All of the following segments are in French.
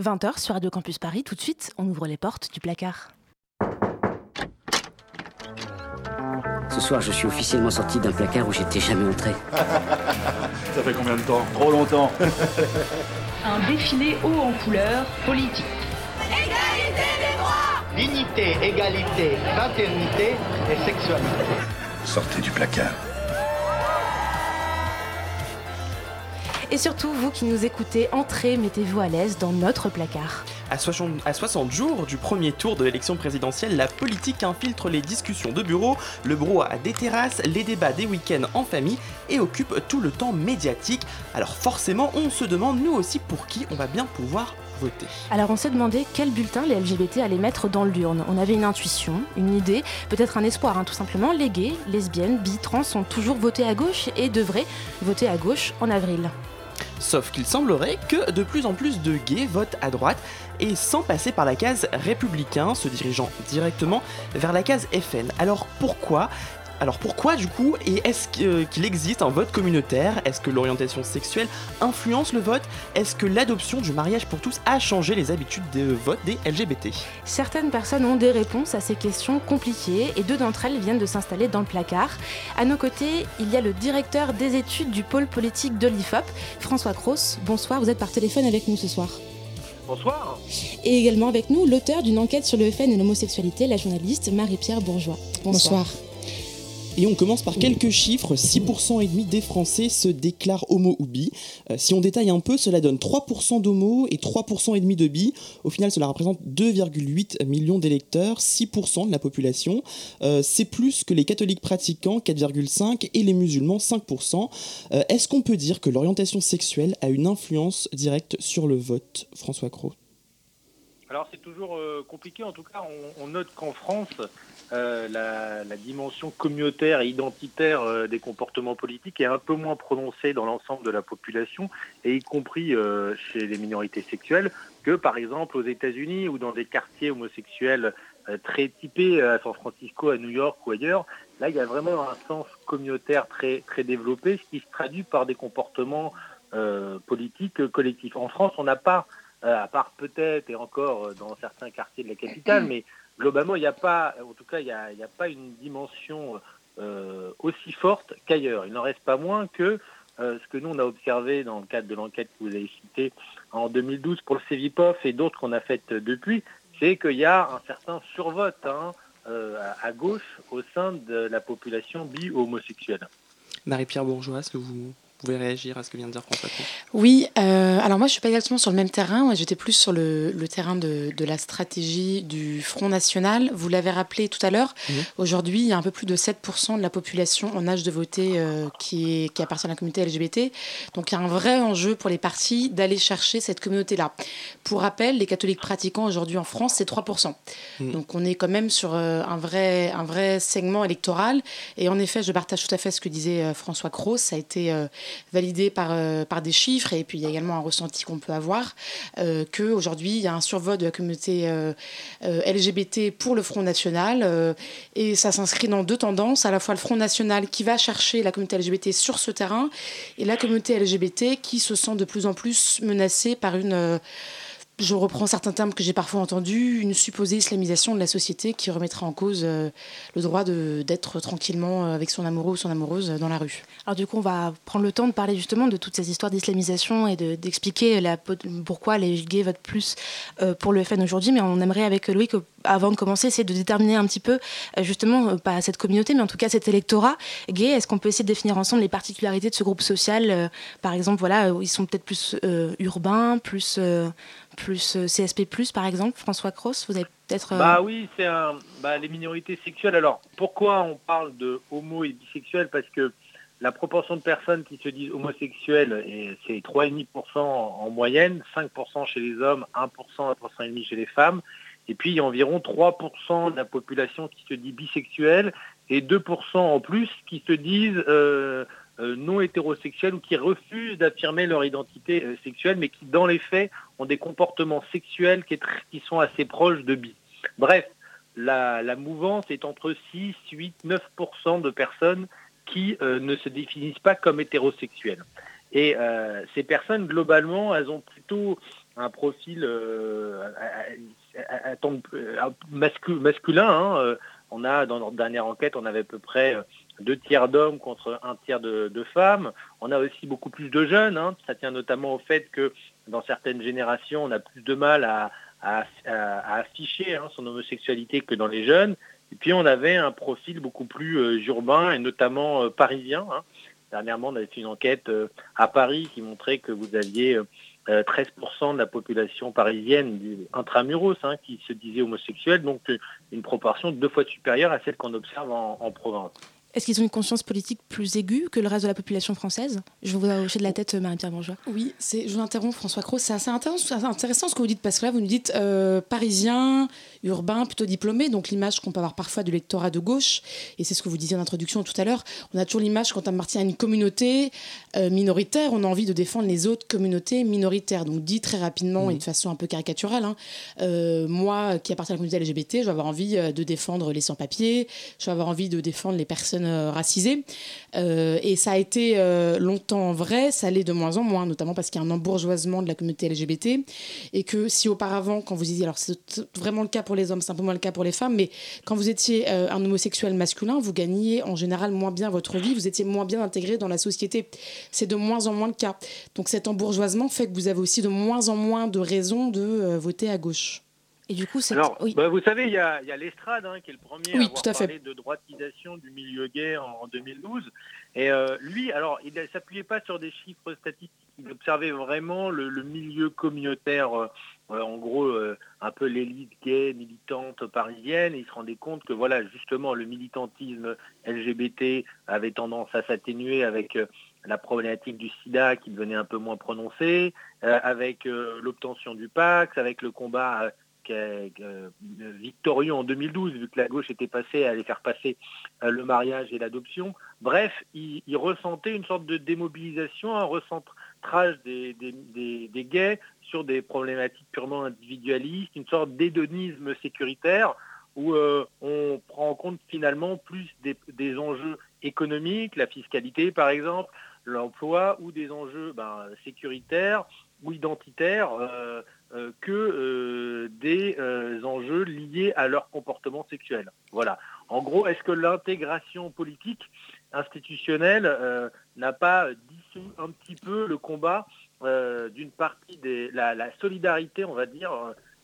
20h sur Radio Campus Paris, tout de suite, on ouvre les portes du placard. Ce soir, je suis officiellement sorti d'un placard où j'étais jamais entré. Ça fait combien de temps Trop longtemps. Un défilé haut en couleur politique. Égalité des droits Dignité, égalité, fraternité et sexualité. Sortez du placard. Et surtout, vous qui nous écoutez, entrez, mettez-vous à l'aise dans notre placard. À 60, jours du premier tour de l'élection présidentielle, la politique infiltre les discussions de bureau, le brouhaha des terrasses, les débats des week-ends en famille et occupe tout le temps médiatique. Alors forcément, on se demande nous aussi pour qui on va bien pouvoir voter. Alors on s'est demandé quel bulletin les LGBT allaient mettre dans l'urne. On avait une intuition, une idée, peut-être un espoir, hein, tout simplement. Les gays, lesbiennes, bi, trans ont toujours voté à gauche et devraient voter à gauche en avril. Sauf qu'il semblerait que de plus en plus de gays votent à droite et sans passer par la case républicain, se dirigeant directement vers la case FN. Alors pourquoi alors pourquoi du coup Et est-ce euh, qu'il existe un vote communautaire? Est-ce que l'orientation sexuelle influence le vote? Est-ce que l'adoption du mariage pour tous a changé les habitudes de vote des LGBT Certaines personnes ont des réponses à ces questions compliquées et deux d'entre elles viennent de s'installer dans le placard. À nos côtés, il y a le directeur des études du pôle politique de l'IFOP, François Cross. Bonsoir, vous êtes par téléphone avec nous ce soir. Bonsoir. Et également avec nous l'auteur d'une enquête sur le FN et l'homosexualité, la journaliste Marie-Pierre Bourgeois. Bonsoir. Et on commence par quelques chiffres. 6% et demi des Français se déclarent homo ou bi. Euh, si on détaille un peu, cela donne 3% d'homo et 3% et demi de bi. Au final, cela représente 2,8 millions d'électeurs, 6% de la population. Euh, c'est plus que les catholiques pratiquants, 4,5, et les musulmans, 5%. Euh, est-ce qu'on peut dire que l'orientation sexuelle a une influence directe sur le vote, François Cros? Alors c'est toujours compliqué, en tout cas on note qu'en France, euh, la, dimension communautaire et identitaire euh, des comportements politiques est un peu moins prononcée dans l'ensemble de la population, et y compris euh, chez les minorités sexuelles, que par exemple aux États-Unis ou dans des quartiers homosexuels très typés à San Francisco, à New York ou ailleurs. Là, il y a vraiment un sens communautaire très développé, ce qui se traduit par des comportements politiques collectifs. En France, on n'a pas, à part peut-être et encore dans certains quartiers de la capitale, mais globalement, il n'y a pas, en tout cas, il n'y a, pas une dimension euh, aussi forte qu'ailleurs. Il n'en reste pas moins que euh, ce que nous, on a observé dans le cadre de l'enquête que vous avez citée en 2012 pour le CEVIPOF et d'autres qu'on a faites depuis, c'est qu'il y a un certain survote hein, euh, à, gauche au sein de la population bi-homosexuelle. Marie-Pierre Bourgeois, est-ce que vous pouvez réagir à ce que vient de dire François Oui, euh, alors moi je ne suis pas exactement sur le même terrain, j'étais plus sur le, terrain de, la stratégie du Front National. Vous l'avez rappelé tout à l'heure, mhm. aujourd'hui il y a un peu plus de 7% de la population en âge de voter euh, qui, est, qui appartient à la communauté LGBT. Donc il y a un vrai enjeu pour les partis d'aller chercher cette communauté-là. Pour rappel, les catholiques pratiquants aujourd'hui en France, c'est 3%. Mhm. Donc on est quand même sur euh, un, vrai, un vrai segment électoral. Et en effet, je partage tout à fait ce que disait François Cros, ça a été validé par, euh, par des chiffres, et puis il y a également un ressenti qu'on peut avoir, euh, qu'aujourd'hui, il y a un survote de la communauté euh, LGBT pour le Front National, et ça s'inscrit dans deux tendances, à la fois le Front National qui va chercher la communauté LGBT sur ce terrain, et la communauté LGBT qui se sent de plus en plus menacée par une je reprends certains termes que j'ai parfois entendus, une supposée islamisation de la société qui remettra en cause euh, le droit d'être tranquillement euh, avec son amoureux ou son amoureuse dans la rue. Alors du coup, on va prendre le temps de parler justement de toutes ces histoires d'islamisation et d'expliquer pourquoi les gays votent plus euh, pour le FN aujourd'hui, mais on aimerait avec Loïc avant de commencer, essayer de déterminer un petit peu, justement, pas cette communauté, mais en tout cas cet électorat gay. Est-ce qu'on peut essayer de définir ensemble les particularités de ce groupe social Par exemple, voilà, ils sont peut-être plus urbains, plus plus euh, CSP+, par exemple, François Cross, vous avez peut-être... Euh, bah oui, c'est un... Bah, les minorités sexuelles. Alors, pourquoi on parle de homo et bisexuels? Parce que la proportion de personnes qui se disent homosexuelles, c'est 3,5% en moyenne, 5% chez les hommes, 1%, 1,5% chez les femmes. Et puis, il y a environ 3% de la population qui se dit bisexuelle et 2% en plus qui se disent... Euh, non hétérosexuels ou qui refusent d'affirmer leur identité euh, sexuelle, mais qui, dans les faits, ont des comportements sexuels qui, sont assez proches de bi. Bref, la, mouvance est entre 6, 8, 9% de personnes qui euh, ne se définissent pas comme hétérosexuelles. Et ces personnes, globalement, elles ont plutôt un profil masculin. Hein, on a, dans notre dernière enquête, on avait à peu près deux tiers d'hommes contre un tiers de, femmes. On a aussi beaucoup plus de jeunes. Hein. Ça tient notamment au fait que dans certaines générations, on a plus de mal à, afficher hein, son homosexualité que dans les jeunes. Et puis on avait un profil beaucoup plus euh, urbain et notamment euh, parisien. Hein. Dernièrement, on avait fait une enquête euh, à Paris qui montrait que vous aviez 13% de la population parisienne intramuros qui se disait homosexuelle, donc une proportion deux fois supérieure à celle qu'on observe en province. Est-ce qu'ils ont une conscience politique plus aiguë que le reste de la population française? Je vous hocher de la tête, Marie-Pierre Bourgeois. Oui, je vous interromps, François Cros. C'est assez intéressant, ce que vous dites, parce que là, vous nous dites euh, parisien, urbain, plutôt diplômé, donc l'image qu'on peut avoir parfois du lectorat de gauche, et c'est ce que vous disiez en introduction tout à l'heure, on a toujours l'image quand on appartient à une communauté euh, minoritaire, on a envie de défendre les autres communautés minoritaires. Donc dit très rapidement et de façon un peu caricaturale, hein, euh, moi qui appartiens à la communauté LGBT, je vais avoir envie de défendre les sans-papiers, je vais avoir envie de défendre les personnes euh, racisés. Euh, et ça a été euh, longtemps vrai, ça l'est de moins en moins, notamment parce qu'il y a un embourgeoisement de la communauté LGBT. Et que si auparavant, quand vous disiez, alors c'est vraiment le cas pour les hommes, c'est un peu moins le cas pour les femmes, mais quand vous étiez un homosexuel masculin, vous gagniez en général moins bien votre vie, vous étiez moins bien intégré dans la société. C'est de moins en moins le cas. Donc cet embourgeoisement fait que vous avez aussi de moins en moins de raisons de voter à gauche. Et du coup, Alors, bah, vous savez, il y a, l'Estrade hein, qui est le premier à avoir parlé de droitisation du milieu gay en, 2012. Et euh, lui, alors, il ne s'appuyait pas sur des chiffres statistiques. Il observait vraiment le, milieu communautaire, euh, euh, en gros, un peu l'élite gay, militante parisienne. il se rendait compte que, voilà, justement, le militantisme LGBT avait tendance à s'atténuer avec la problématique du sida qui devenait un peu moins prononcée, avec l'obtention du Pax, avec le combat victorieux en 2012, vu que la gauche était passée à aller faire passer euh, le mariage et l'adoption. Bref, il, ressentait une sorte de démobilisation, un recentrage des, gays sur des problématiques purement individualistes, une sorte d'hédonisme sécuritaire où euh, on prend en compte finalement plus des, enjeux économiques, la fiscalité par exemple, l'emploi, ou des enjeux ben, sécuritaires ou identitaires. Euh, que euh, des euh, enjeux liés à leur comportement sexuel. Voilà. En gros, est-ce que l'intégration politique institutionnelle n'a pas dissous un petit peu le combat d'une partie des la, solidarité, on va dire,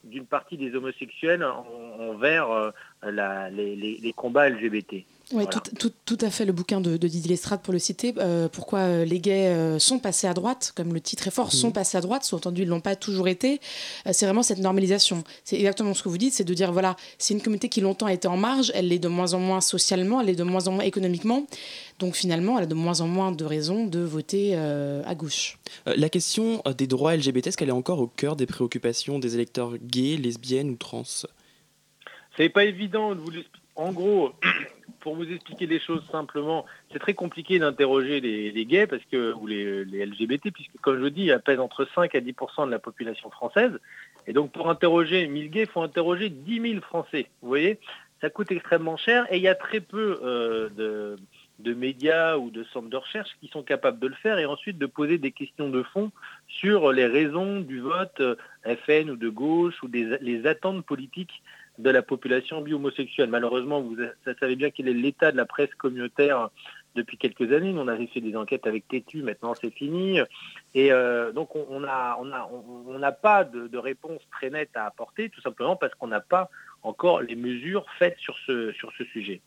d'une partie des homosexuels envers les combats LGBT oui, tout, à fait le bouquin de, Didier Lestrade pour le citer. Euh, pourquoi euh, les gays euh, sont passés à droite, comme le titre est fort, sont mhm. passés à droite, sous-entendu ils l'ont pas toujours été. c'est vraiment cette normalisation. C'est exactement ce que vous dites, c'est de dire voilà, c'est une communauté qui longtemps a été en marge, elle l'est de moins en moins socialement, elle est de moins en moins économiquement. Donc finalement, elle a de moins en moins de raisons de voter à gauche. la question des droits LGBT, est-ce qu'elle est encore au cœur des préoccupations des électeurs gays, lesbiennes ou trans? C'est pas évident de vous l'expliquer. En gros, pour vous expliquer les choses simplement, c'est très compliqué d'interroger les, gays parce que, ou les, LGBT, puisque comme je dis, ils pèsent entre 5 à 10% de la population française. Et donc pour interroger 1000 gays, il faut interroger 10 000 Français. Vous voyez Ça coûte extrêmement cher et il y a très peu euh, de, médias ou de centres de recherche qui sont capables de le faire et ensuite de poser des questions de fond sur les raisons du vote euh, FN ou de gauche ou des, les attentes politiques de la population bi-homosexuelle. Malheureusement, vous, savez bien quel est l'état de la presse communautaire depuis quelques années. on avait fait des enquêtes avec Tétu, maintenant c'est fini. Et euh, donc on n'a pas de, de, réponse très nette à apporter, tout simplement parce qu'on n'a pas encore les mesures faites sur ce sujet.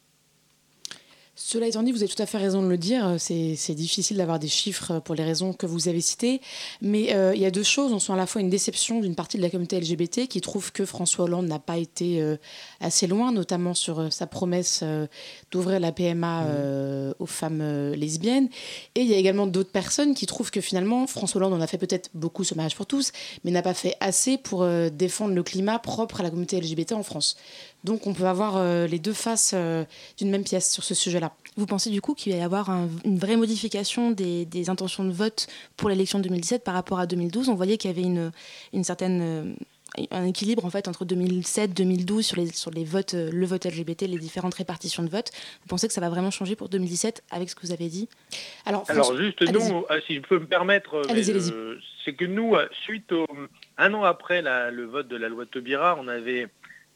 Cela étant dit, vous avez tout à fait raison de le dire. C'est difficile d'avoir des chiffres pour les raisons que vous avez citées. Mais euh, il y a deux choses. On sent à la fois une déception d'une partie de la communauté LGBT qui trouve que François Hollande n'a pas été euh, assez loin, notamment sur euh, sa promesse d'ouvrir la PMA mmh. aux femmes lesbiennes. Et il y a également d'autres personnes qui trouvent que finalement, François Hollande en a fait peut-être beaucoup ce mariage pour tous, mais n'a pas fait assez pour défendre le climat propre à la communauté LGBT en France. Donc on peut avoir euh, les deux faces euh, d'une même pièce sur ce sujet-là. Vous pensez du coup qu'il va y avoir une vraie modification des, intentions de vote pour l'élection de 2017 par rapport à 2012 On voyait qu'il y avait une, certaine... Euh, un équilibre en fait entre 2007 2012 sur les sur les votes euh, le vote LGBT les différentes répartitions de votes. Vous pensez que ça va vraiment changer pour 2017 avec ce que vous avez dit? Alors alors juste nous si je peux me permettre c'est que nous suite au un an après le vote de la loi Taubira on avait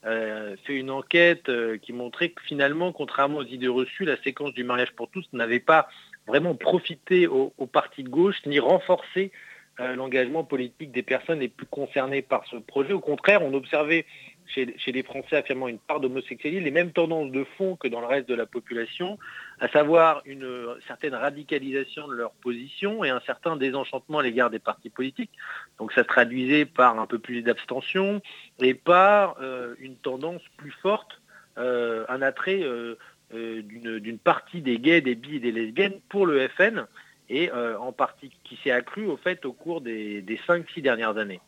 fait une enquête qui montrait que finalement, contrairement aux idées reçues, la séquence du mariage pour tous n'avait pas vraiment profité aux, partis de gauche ni renforcé euh, l'engagement politique des personnes les plus concernées par ce projet. Au contraire, on observait chez, les Français affirmant une part d'homosexualité les mêmes tendances de fond que dans le reste de la population, à savoir une certaine radicalisation de leur position et un certain désenchantement à l'égard des partis politiques. Donc ça se traduisait par un peu plus d'abstention et par euh, une tendance plus forte, euh, un attrait d'une partie des gays, des bi et des lesbiennes pour le FN et euh, en partie qui s'est accru au fait au cours des, des 5-6 dernières années.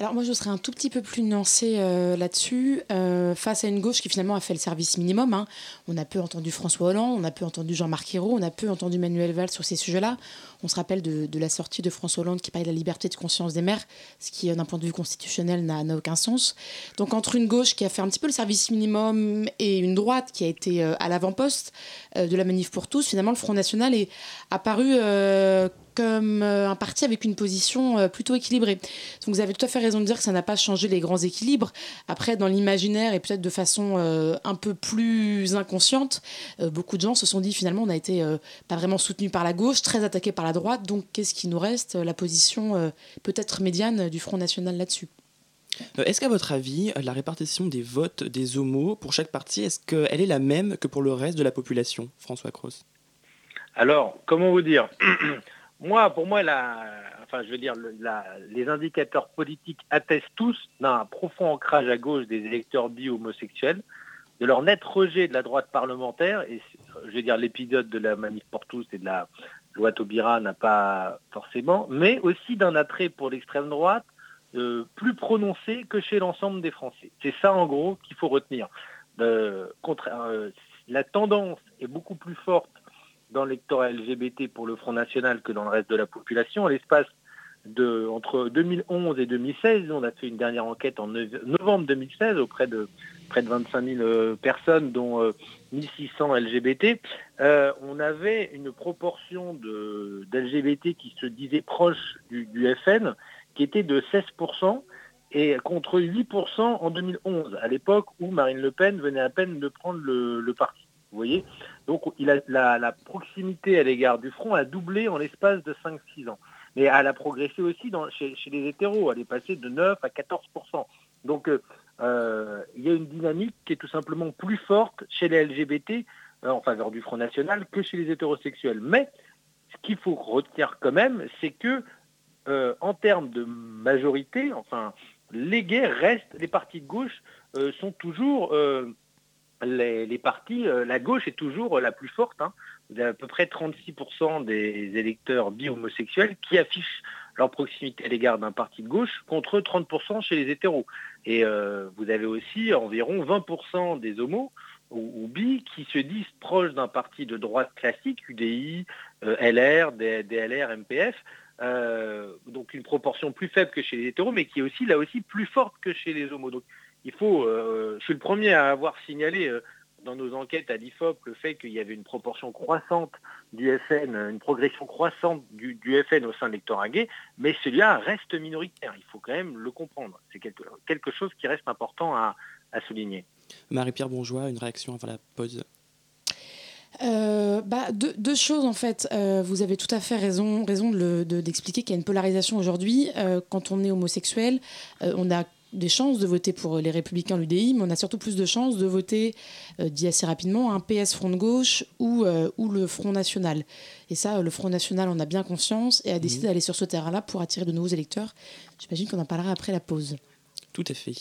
Alors moi je serais un tout petit peu plus nuancé euh, là-dessus, euh, face à une gauche qui finalement a fait le service minimum. Hein. On a peu entendu François Hollande, on a peu entendu Jean-Marc Ayrault, on a peu entendu Manuel Valls sur ces sujets-là. On se rappelle de, la sortie de François Hollande qui parlait de la liberté de conscience des maires, ce qui d'un point de vue constitutionnel n'a aucun sens. Donc entre une gauche qui a fait un petit peu le service minimum et une droite qui a été à l'avant-poste de la manif pour tous, finalement le Front National est apparu comme euh, un parti avec une position euh, plutôt équilibrée. Donc vous avez tout à fait raison de dire que ça n'a pas changé les grands équilibres. Après, dans l'imaginaire et peut-être de façon euh, un peu plus inconsciente, beaucoup de gens se sont dit finalement on a été pas vraiment soutenu par la gauche, très attaqué par droite. Donc qu'est-ce qui nous reste La position peut-être médiane du Front National là-dessus? Est-ce qu'à votre avis, la répartition des votes des homos pour chaque parti, est-ce qu'elle est la même que pour le reste de la population, François Cross Alors, comment vous dire? Moi, pour moi, enfin, je veux dire, les indicateurs politiques attestent tous d'un profond ancrage à gauche des électeurs bi-homosexuels, de leur net rejet de la droite parlementaire, et je veux dire, l'épisode de la manif pour tous et de la loi Taubira n'a pas forcément, mais aussi d'un attrait pour l'extrême droite euh, plus prononcé que chez l'ensemble des Français. C'est ça, en gros, qu'il faut retenir. Euh, la tendance est beaucoup plus forte dans l'électorat LGBT pour le Front National que dans le reste de la population. L'espace entre 2011 et 2016, on a fait une dernière enquête en novembre 2016 auprès de près de 25 000 euh, personnes, dont 1600 euh, LGBT. Euh, on avait une proportion d'LGBT qui se disait proche du, FN, qui était de 16%, et contre 8% en 2011, à l'époque où Marine Le Pen venait à peine de prendre le parti. Vous voyez Donc la, proximité à l'égard du front a doublé en l'espace de 5-6 ans. Mais elle a progressé aussi chez, les hétéros. Elle est passée de 9 à 14% Donc euh, euh, il y a une dynamique qui est tout simplement plus forte chez les LGBT euh, en faveur du Front National que chez les hétérosexuels. Mais ce qu'il faut retenir quand même, c'est que en termes de majorité, enfin, les gays restent, les partis de gauche sont toujours les, partis, euh, la gauche est toujours la plus forte. Hein. Vous avez à peu près 36% des électeurs bi-homosexuels qui affichent leur proximité à l'égard d'un parti de gauche contre 30% chez les hétéros. Et euh, vous avez aussi environ 20% des homos ou, bi qui se disent proches d'un parti de droite classique, UDI, euh, LR, DLR, MPF. donc une proportion plus faible que chez les hétéros, mais qui est aussi là aussi plus forte que chez les homos il faut, euh, je suis le premier à avoir signalé euh, dans nos enquêtes à l'IFOP le fait qu'il y avait une proportion croissante du FN, une progression croissante du, FN au sein de l'électorat gay, mais celui-là reste minoritaire. Il faut quand même le comprendre. C'est quelque, chose qui reste important à, souligner. Marie-Pierre Bourgeois, une réaction avant la pause? Euh, bah, deux, choses en fait. vous avez tout à fait raison, raison d'expliquer qu'il y a une polarisation aujourd'hui. quand on est homosexuel, on a des chances de voter pour les Républicains, l'UDI, mais on a surtout plus de chances de voter, euh, dit assez rapidement, un PS Front de gauche ou, euh, ou le Front National. Et ça, le Front National en a bien conscience et a décidé mmh. d'aller sur ce terrain-là pour attirer de nouveaux électeurs. J'imagine qu'on en parlera après la pause. Tout à fait.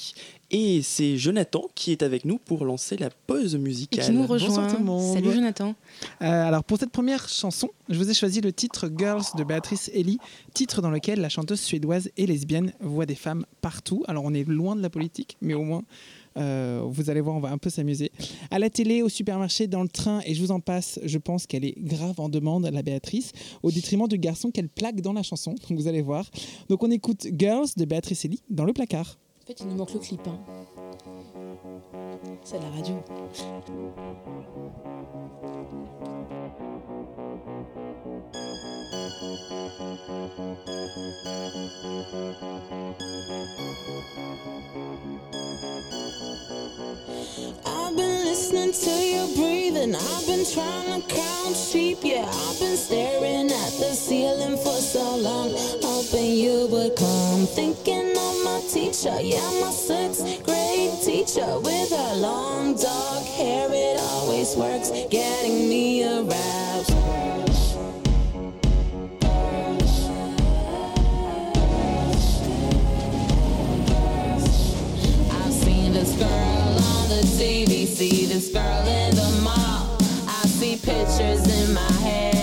Et c'est Jonathan qui est avec nous pour lancer la pause musicale. Et qui nous rejoint. Salut Jonathan. Euh, alors pour cette première chanson, je vous ai choisi le titre Girls de Béatrice Ellie, titre dans lequel la chanteuse suédoise et lesbienne voit des femmes partout. Alors on est loin de la politique, mais au moins euh, vous allez voir, on va un peu s'amuser. À la télé, au supermarché, dans le train, et je vous en passe, je pense qu'elle est grave en demande, la Béatrice, au détriment du garçon qu'elle plaque dans la chanson. Donc vous allez voir. Donc on écoute Girls de Béatrice Ellie dans le placard. En fait, il nous manque le clip. Hein. C'est la radio. I've been listening to you breathing. I've been trying to count sheep. Yeah, I've been staring at the ceiling for so long, hoping you would come. Thinking of my teacher, yeah, my sixth grade teacher with her long dark hair. It always works, getting me aroused. Girl on the TV, see this girl in the mall. I see pictures in my head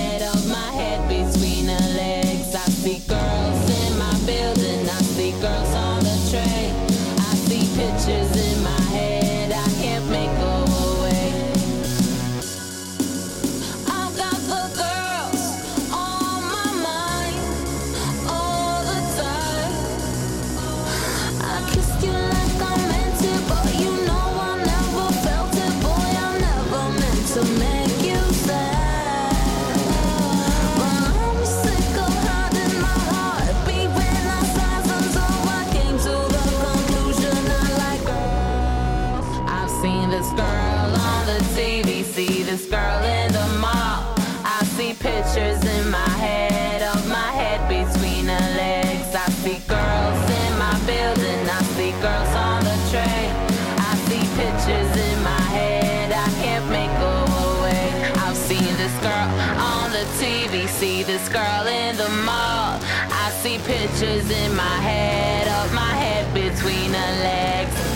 this girl in the mall. I see pictures in my head of my head between her legs.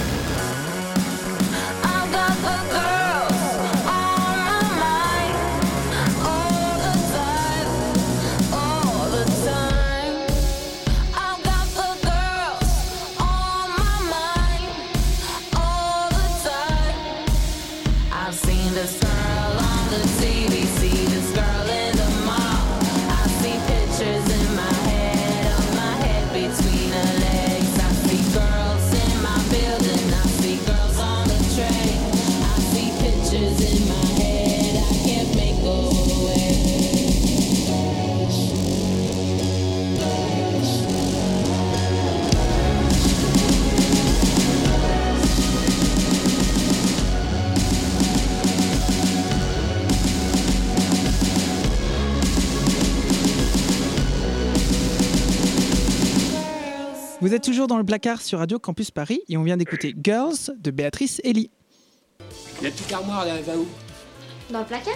Vous êtes toujours dans le placard sur Radio Campus Paris et on vient d'écouter Girls de Béatrice Elie. La petite armoire, elle va où Dans le placard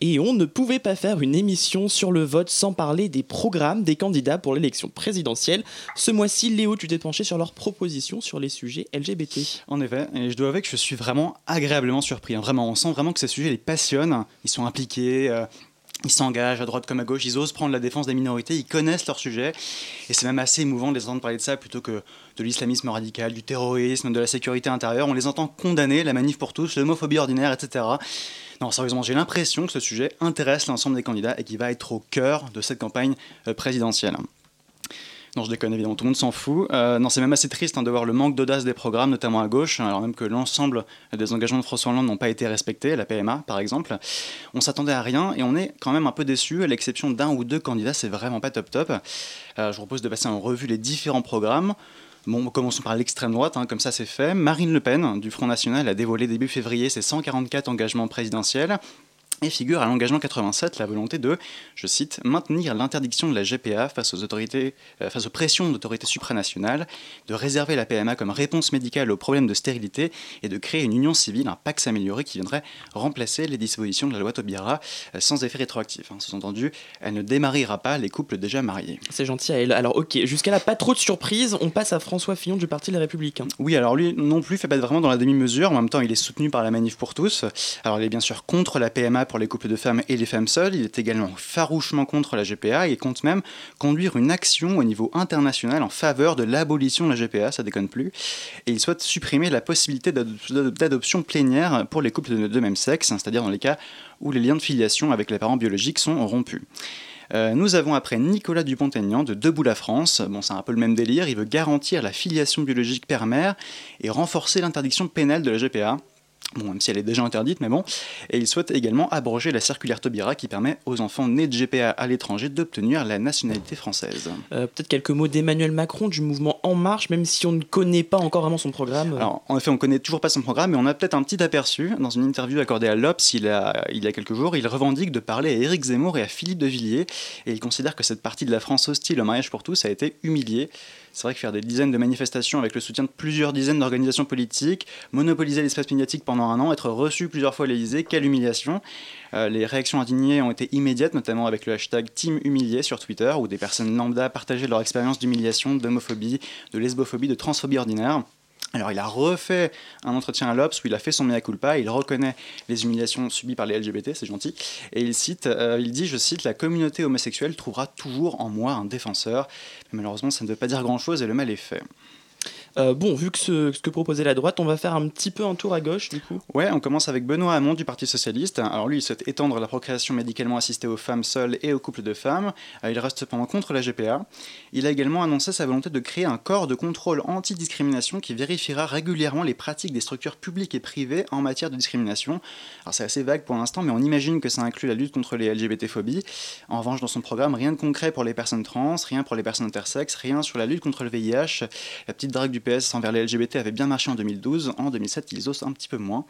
Et on ne pouvait pas faire une émission sur le vote sans parler des programmes des candidats pour l'élection présidentielle. Ce mois-ci, Léo, tu t'es penché sur leurs propositions sur les sujets LGBT. En effet, et je dois avouer que je suis vraiment agréablement surpris. hein. Vraiment, on sent vraiment que ces sujets les passionnent. Ils sont impliqués. euh, ils s'engagent à droite comme à gauche, ils osent prendre la défense des minorités, ils connaissent leur sujet. Et c'est même assez émouvant de les entendre parler de ça plutôt que de l'islamisme radical, du terrorisme, de la sécurité intérieure. On les entend condamner la manif pour tous, l'homophobie ordinaire, etc. Non, sérieusement, j'ai l'impression que ce sujet intéresse l'ensemble des candidats et qu'il va être au cœur de cette campagne euh, présidentielle. Non, je déconne évidemment, tout le monde s'en fout. Euh, non, c'est même assez triste hein, de voir le manque d'audace des programmes, notamment à gauche, alors même que l'ensemble des engagements de François Hollande n'ont pas été respectés, la PMA par exemple. On s'attendait à rien et on est quand même un peu déçu, à l'exception d'un ou deux candidats, c'est vraiment pas top top. Euh, je vous propose de passer en revue les différents programmes. Bon, commençons par l'extrême droite, hein, comme ça c'est fait. Marine Le Pen, du Front National, a dévoilé début février ses 144 engagements présidentiels et figure à l'engagement 87 la volonté de, je cite, maintenir l'interdiction de la GPA face aux, autorités, euh, face aux pressions d'autorités supranationales, de réserver la PMA comme réponse médicale aux problèmes de stérilité et de créer une union civile, un Pax amélioré qui viendrait remplacer les dispositions de la loi Taubira euh, sans effet rétroactif. Hein. Sous-entendu, elle ne démariera pas les couples déjà mariés. C'est gentil à elle. Alors ok, jusqu'à là, pas trop de surprises. On passe à François Fillon du Parti Les Républicains. Oui, alors lui non plus fait pas vraiment dans la demi-mesure. En même temps, il est soutenu par la Manif pour tous. Alors il est bien sûr contre la PMA pour les couples de femmes et les femmes seules. Il est également farouchement contre la GPA et compte même conduire une action au niveau international en faveur de l'abolition de la GPA, ça déconne plus. Et il souhaite supprimer la possibilité d'ado- d'adoption plénière pour les couples de, de même sexe, hein, c'est-à-dire dans les cas où les liens de filiation avec les parents biologiques sont rompus. Euh, nous avons après Nicolas Dupont-Aignan de Debout la France. Bon, c'est un peu le même délire. Il veut garantir la filiation biologique père-mère et renforcer l'interdiction pénale de la GPA. Bon, même si elle est déjà interdite, mais bon. Et il souhaite également abroger la circulaire Taubira qui permet aux enfants nés de GPA à l'étranger d'obtenir la nationalité française. Euh, Peut-être quelques mots d'Emmanuel Macron du mouvement En Marche, même si on ne connaît pas encore vraiment son programme. Alors, en effet, on connaît toujours pas son programme, mais on a peut-être un petit aperçu. Dans une interview accordée à l'Obs il, il y a quelques jours, il revendique de parler à Éric Zemmour et à Philippe de Villiers, et il considère que cette partie de la France hostile au mariage pour tous a été humiliée. C'est vrai que faire des dizaines de manifestations avec le soutien de plusieurs dizaines d'organisations politiques, monopoliser l'espace médiatique pendant un an, être reçu plusieurs fois à l'Élysée, quelle humiliation Euh, Les réactions indignées ont été immédiates, notamment avec le hashtag Team Humilié sur Twitter, où des personnes lambda partageaient leur expérience d'humiliation, d'homophobie, de lesbophobie, de transphobie ordinaire. Alors il a refait un entretien à l'Obs où il a fait son mea culpa, il reconnaît les humiliations subies par les LGBT, c'est gentil, et il cite, euh, il dit, je cite, la communauté homosexuelle trouvera toujours en moi un défenseur, mais malheureusement ça ne veut pas dire grand-chose et le mal est fait. Euh, bon, vu que ce, que proposait la droite, on va faire un petit peu un tour à gauche du coup. Ouais, on commence avec Benoît Hamon du Parti Socialiste. Alors lui, il souhaite étendre la procréation médicalement assistée aux femmes seules et aux couples de femmes. Euh, Il reste cependant contre la GPA. Il a également annoncé sa volonté de créer un corps de contrôle anti-discrimination qui vérifiera régulièrement les pratiques des structures publiques et privées en matière de discrimination. Alors c'est assez vague pour l'instant, mais on imagine que ça inclut la lutte contre les LGBT-phobies. En revanche, dans son programme, rien de concret pour les personnes trans, rien pour les personnes intersexes, rien sur la lutte contre le VIH. La petite drague du PS envers les LGBT avait bien marché en 2012. En 2007, ils osent un petit peu moins.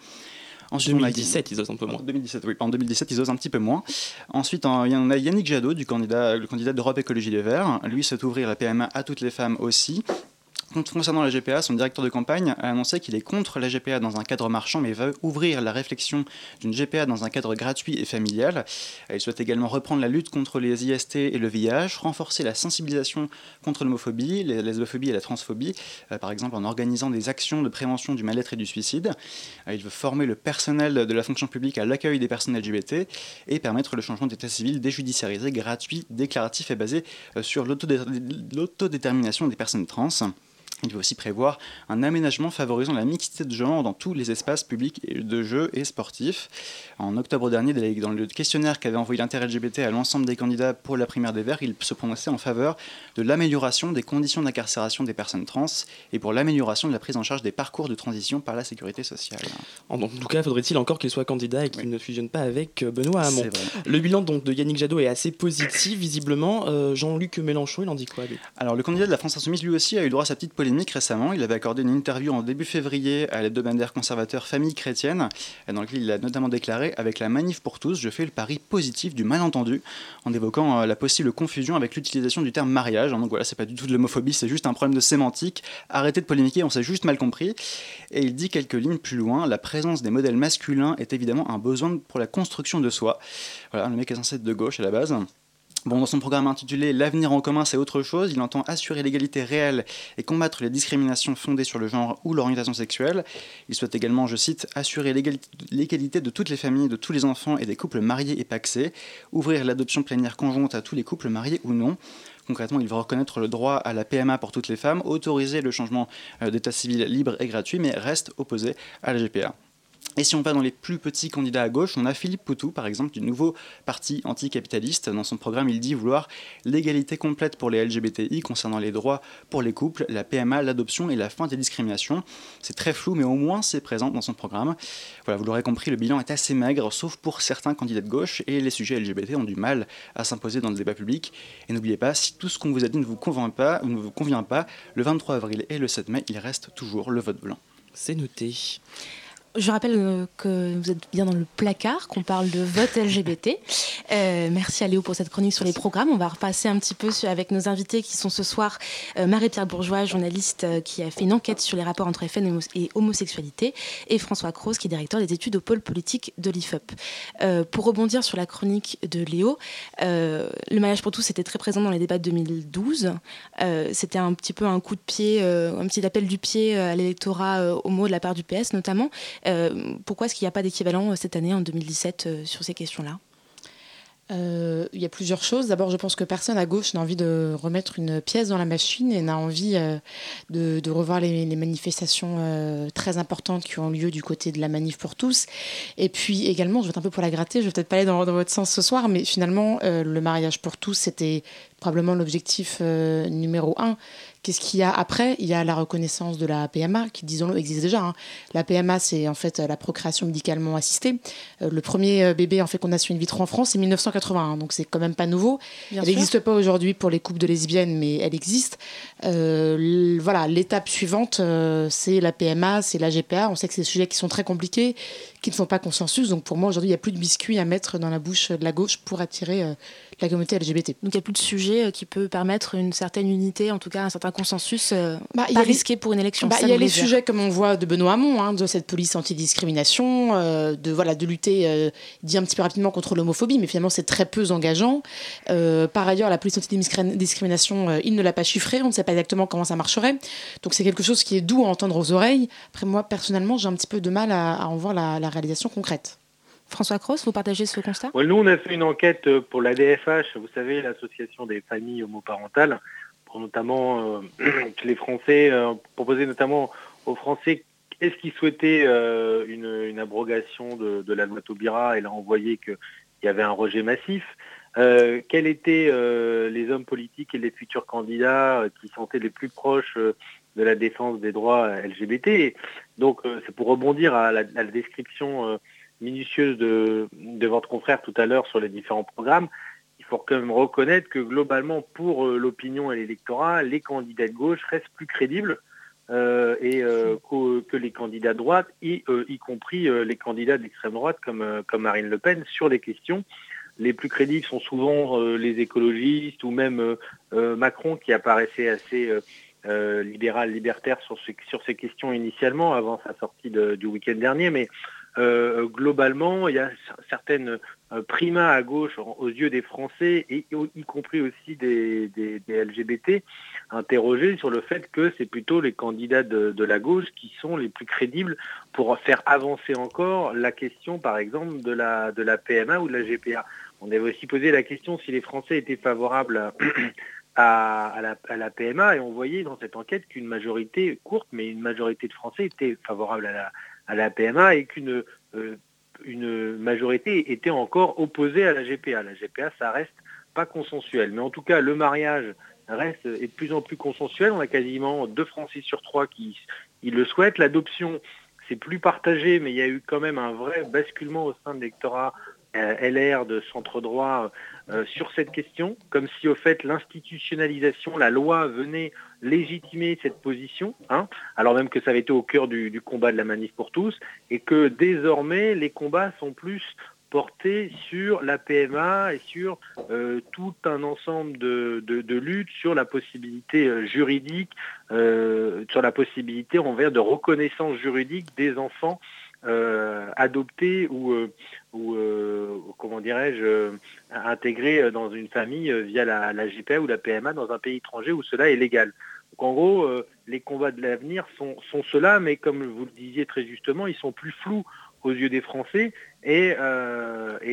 En on a- 2017, ils osent un peu moins. En 2017, oui. En 2017, ils osent un petit peu moins. Ensuite, en- il y en a Yannick Jadot, du candidat, le candidat d'Europe Écologie Les Verts. Lui souhaite ouvrir la PMA à toutes les femmes aussi. Concernant la GPA, son directeur de campagne a annoncé qu'il est contre la GPA dans un cadre marchand, mais veut ouvrir la réflexion d'une GPA dans un cadre gratuit et familial. Il souhaite également reprendre la lutte contre les IST et le VIH, renforcer la sensibilisation contre l'homophobie, la et la transphobie, euh, par exemple en organisant des actions de prévention du mal-être et du suicide. Euh, Il veut former le personnel de la fonction publique à l'accueil des personnes LGBT et permettre le changement d'état civil déjudiciarisé, gratuit, déclaratif et basé euh, sur l'autodé- l'autodétermination des personnes trans. Il veut aussi prévoir un aménagement favorisant la mixité de genre dans tous les espaces publics de jeux et sportifs. En octobre dernier, dans le questionnaire qu'avait envoyé l'inter-LGBT à l'ensemble des candidats pour la primaire des Verts, il se prononçait en faveur de l'amélioration des conditions d'incarcération des personnes trans et pour l'amélioration de la prise en charge des parcours de transition par la sécurité sociale. En tout cas, faudrait-il encore qu'il soit candidat et qu'il ne fusionne pas avec euh, Benoît Hamon. Le bilan donc de Yannick Jadot est assez positif, visiblement. Euh, Jean-Luc Mélenchon, il en dit quoi lui? Alors, le candidat de la France Insoumise, lui aussi, a eu droit à sa petite récemment. Il avait accordé une interview en début février à l'hebdomadaire conservateur Famille Chrétienne, dans lequel il a notamment déclaré Avec la manif pour tous, je fais le pari positif du malentendu, en évoquant euh, la possible confusion avec l'utilisation du terme mariage. Donc voilà, c'est pas du tout de l'homophobie, c'est juste un problème de sémantique. Arrêtez de polémiquer, on s'est juste mal compris. Et il dit quelques lignes plus loin La présence des modèles masculins est évidemment un besoin pour la construction de soi. Voilà, le mec est censé être de gauche à la base. Dans son programme intitulé L'avenir en commun, c'est autre chose, il entend assurer l'égalité réelle et combattre les discriminations fondées sur le genre ou l'orientation sexuelle. Il souhaite également, je cite, assurer l'égalité- de toutes les familles, de tous les enfants et des couples mariés et paxés, ouvrir l'adoption plénière conjointe à tous les couples mariés ou non. Concrètement, il veut reconnaître le droit à la PMA pour toutes les femmes, autoriser le changement euh, d'état civil libre et gratuit, mais reste opposé à la GPA. Et si on va dans les plus petits candidats à gauche, on a Philippe Poutou, par exemple, du nouveau parti anticapitaliste. Dans son programme, il dit vouloir l'égalité complète pour les LGBTI concernant les droits pour les couples, la PMA, l'adoption et la fin des discriminations. C'est très flou, mais au moins c'est présent dans son programme. Voilà, vous l'aurez compris, le bilan est assez maigre, sauf pour certains candidats de gauche, et les sujets LGBT ont du mal à s'imposer dans le débat public. Et n'oubliez pas, si tout ce qu'on vous a dit ne vous convainc pas, ne vous convient pas, le 23 avril et le 7 mai, il reste toujours le vote blanc. C'est noté. Je rappelle euh, que vous êtes bien dans le placard, qu'on parle de vote LGBT. Euh, merci à Léo pour cette chronique sur les programmes. On va repasser un petit peu avec nos invités qui sont ce soir euh, Marie-Pierre Bourgeois, journaliste euh, qui a fait une enquête sur les rapports entre FN et homo- et homosexualité, et François Croce, qui est directeur des études au pôle politique de l'IFOP. Euh, pour rebondir sur la chronique de Léo, le mariage pour tous était très présent dans les débats de 2012. Euh, C'était un petit peu un coup de pied, un petit appel du pied à l'électorat homo de la part du PS notamment. Pourquoi est-ce qu'il n'y a pas d'équivalent cette année, en 2017, euh, sur ces questions-là? Euh, il y a plusieurs choses. D'abord, je pense que personne à gauche n'a envie de remettre une pièce dans la machine et n'a envie euh, de, revoir les, manifestations euh, très importantes qui ont lieu du côté de la manif pour tous. Et puis également, je vais être un peu pour la gratter, je vais peut-être pas aller dans, dans votre sens ce soir, mais finalement, le mariage pour tous, c'était probablement l'objectif numéro un. Qu'est-ce qu'il y a après? Il y a la reconnaissance de la PMA, qui, disons-le, existe déjà. hein. La PMA, c'est en fait la procréation médicalement assistée. Euh, le premier euh, bébé en fécondation in vitro en France, c'est 1981, donc c'est quand même pas nouveau. Bien elle n'existe pas aujourd'hui pour les couples de lesbiennes, mais elle existe. Euh, voilà, l'étape suivante, euh, c'est la PMA, c'est la GPA. On sait que c'est des sujets qui sont très compliqués, qui ne font pas consensus. Donc pour moi, aujourd'hui, il n'y a plus de biscuits à mettre dans la bouche de la gauche pour attirer la communauté LGBT. Donc il n'y a plus de sujet euh, qui peut permettre une certaine unité, en tout cas un certain consensus, euh, Bah, pas les- risqué pour une élection. Bah, il y a les dire. sujets comme on voit de Benoît Hamon, hein, de cette police antidiscrimination, euh, de voilà de lutter, euh, dit un petit peu rapidement contre l'homophobie, mais finalement c'est très peu engageant. Euh, par ailleurs, la police antidiscrimination, il ne l'a pas chiffré, on ne sait pas exactement comment ça marcherait. Donc c'est quelque chose qui est doux à entendre aux oreilles. Après moi personnellement, j'ai un petit peu de mal à, à en voir la, la réalisation concrète. François Cross, vous partagez ce constat? Nous, on a fait une enquête euh, pour l'ADFH, vous savez, l'association des familles homoparentales, pour notamment euh, les Français, euh, proposer notamment aux Français est-ce qu'ils souhaitaient euh, une, abrogation de, la loi Taubira et là on qu'il y avait un rejet massif? Quels étaient les hommes politiques et les futurs candidats qui sentaient les plus proches de la défense des droits LGBT Donc c'est pour rebondir à la, la description minutieuse de, de votre confrère tout à l'heure sur les différents programmes, il faut quand même reconnaître que globalement, pour euh, l'opinion et l'électorat, les candidats de gauche restent plus crédibles euh, et euh, que les candidats de droite, y, euh, y compris les candidats d'extrême droite comme, comme Marine Le Pen, sur les questions. Les plus crédibles sont souvent les écologistes ou même Macron qui apparaissait assez libéral, libertaire sur, ce- sur ces questions initialement avant sa sortie de- du week-end dernier, mais euh, globalement, il y a cer- certaines euh, primas à gauche aux yeux des Français et y compris aussi des, LGBT interrogés sur le fait que c'est plutôt les candidats de, la gauche qui sont les plus crédibles pour faire avancer encore la question, par exemple, de la, de la PMA ou de la GPA. On avait aussi posé la question si les Français étaient favorables à la PMA et on voyait dans cette enquête qu'une majorité courte, mais une majorité de Français étaient favorables à la, à la PMA et qu'une euh, majorité était encore opposée à la GPA. La GPA, ça reste pas consensuel. Mais en tout cas, le mariage reste est de plus en plus consensuel. On a quasiment deux Français sur trois qui ils le souhaitent. L'adoption, c'est plus partagé, mais il y a eu quand même un vrai basculement au sein de l'électorat euh, LR de centre droit euh, sur cette question, comme si au fait l'institutionnalisation, la loi venait légitimer cette position, hein, alors même que ça avait été au cœur du, combat de la manif pour tous, et que désormais les combats sont plus portés sur la PMA et sur euh, tout un ensemble de, luttes sur la possibilité euh, juridique, sur la possibilité envers de reconnaissance juridique des enfants euh, adoptés ou, euh, euh, comment dirais-je, euh, intégrés dans une famille via la, GPA ou la PMA dans un pays étranger où cela est légal. Donc en gros, les combats de l'avenir sont, ceux-là, mais comme vous le disiez très justement, ils sont plus flous aux yeux des Français et,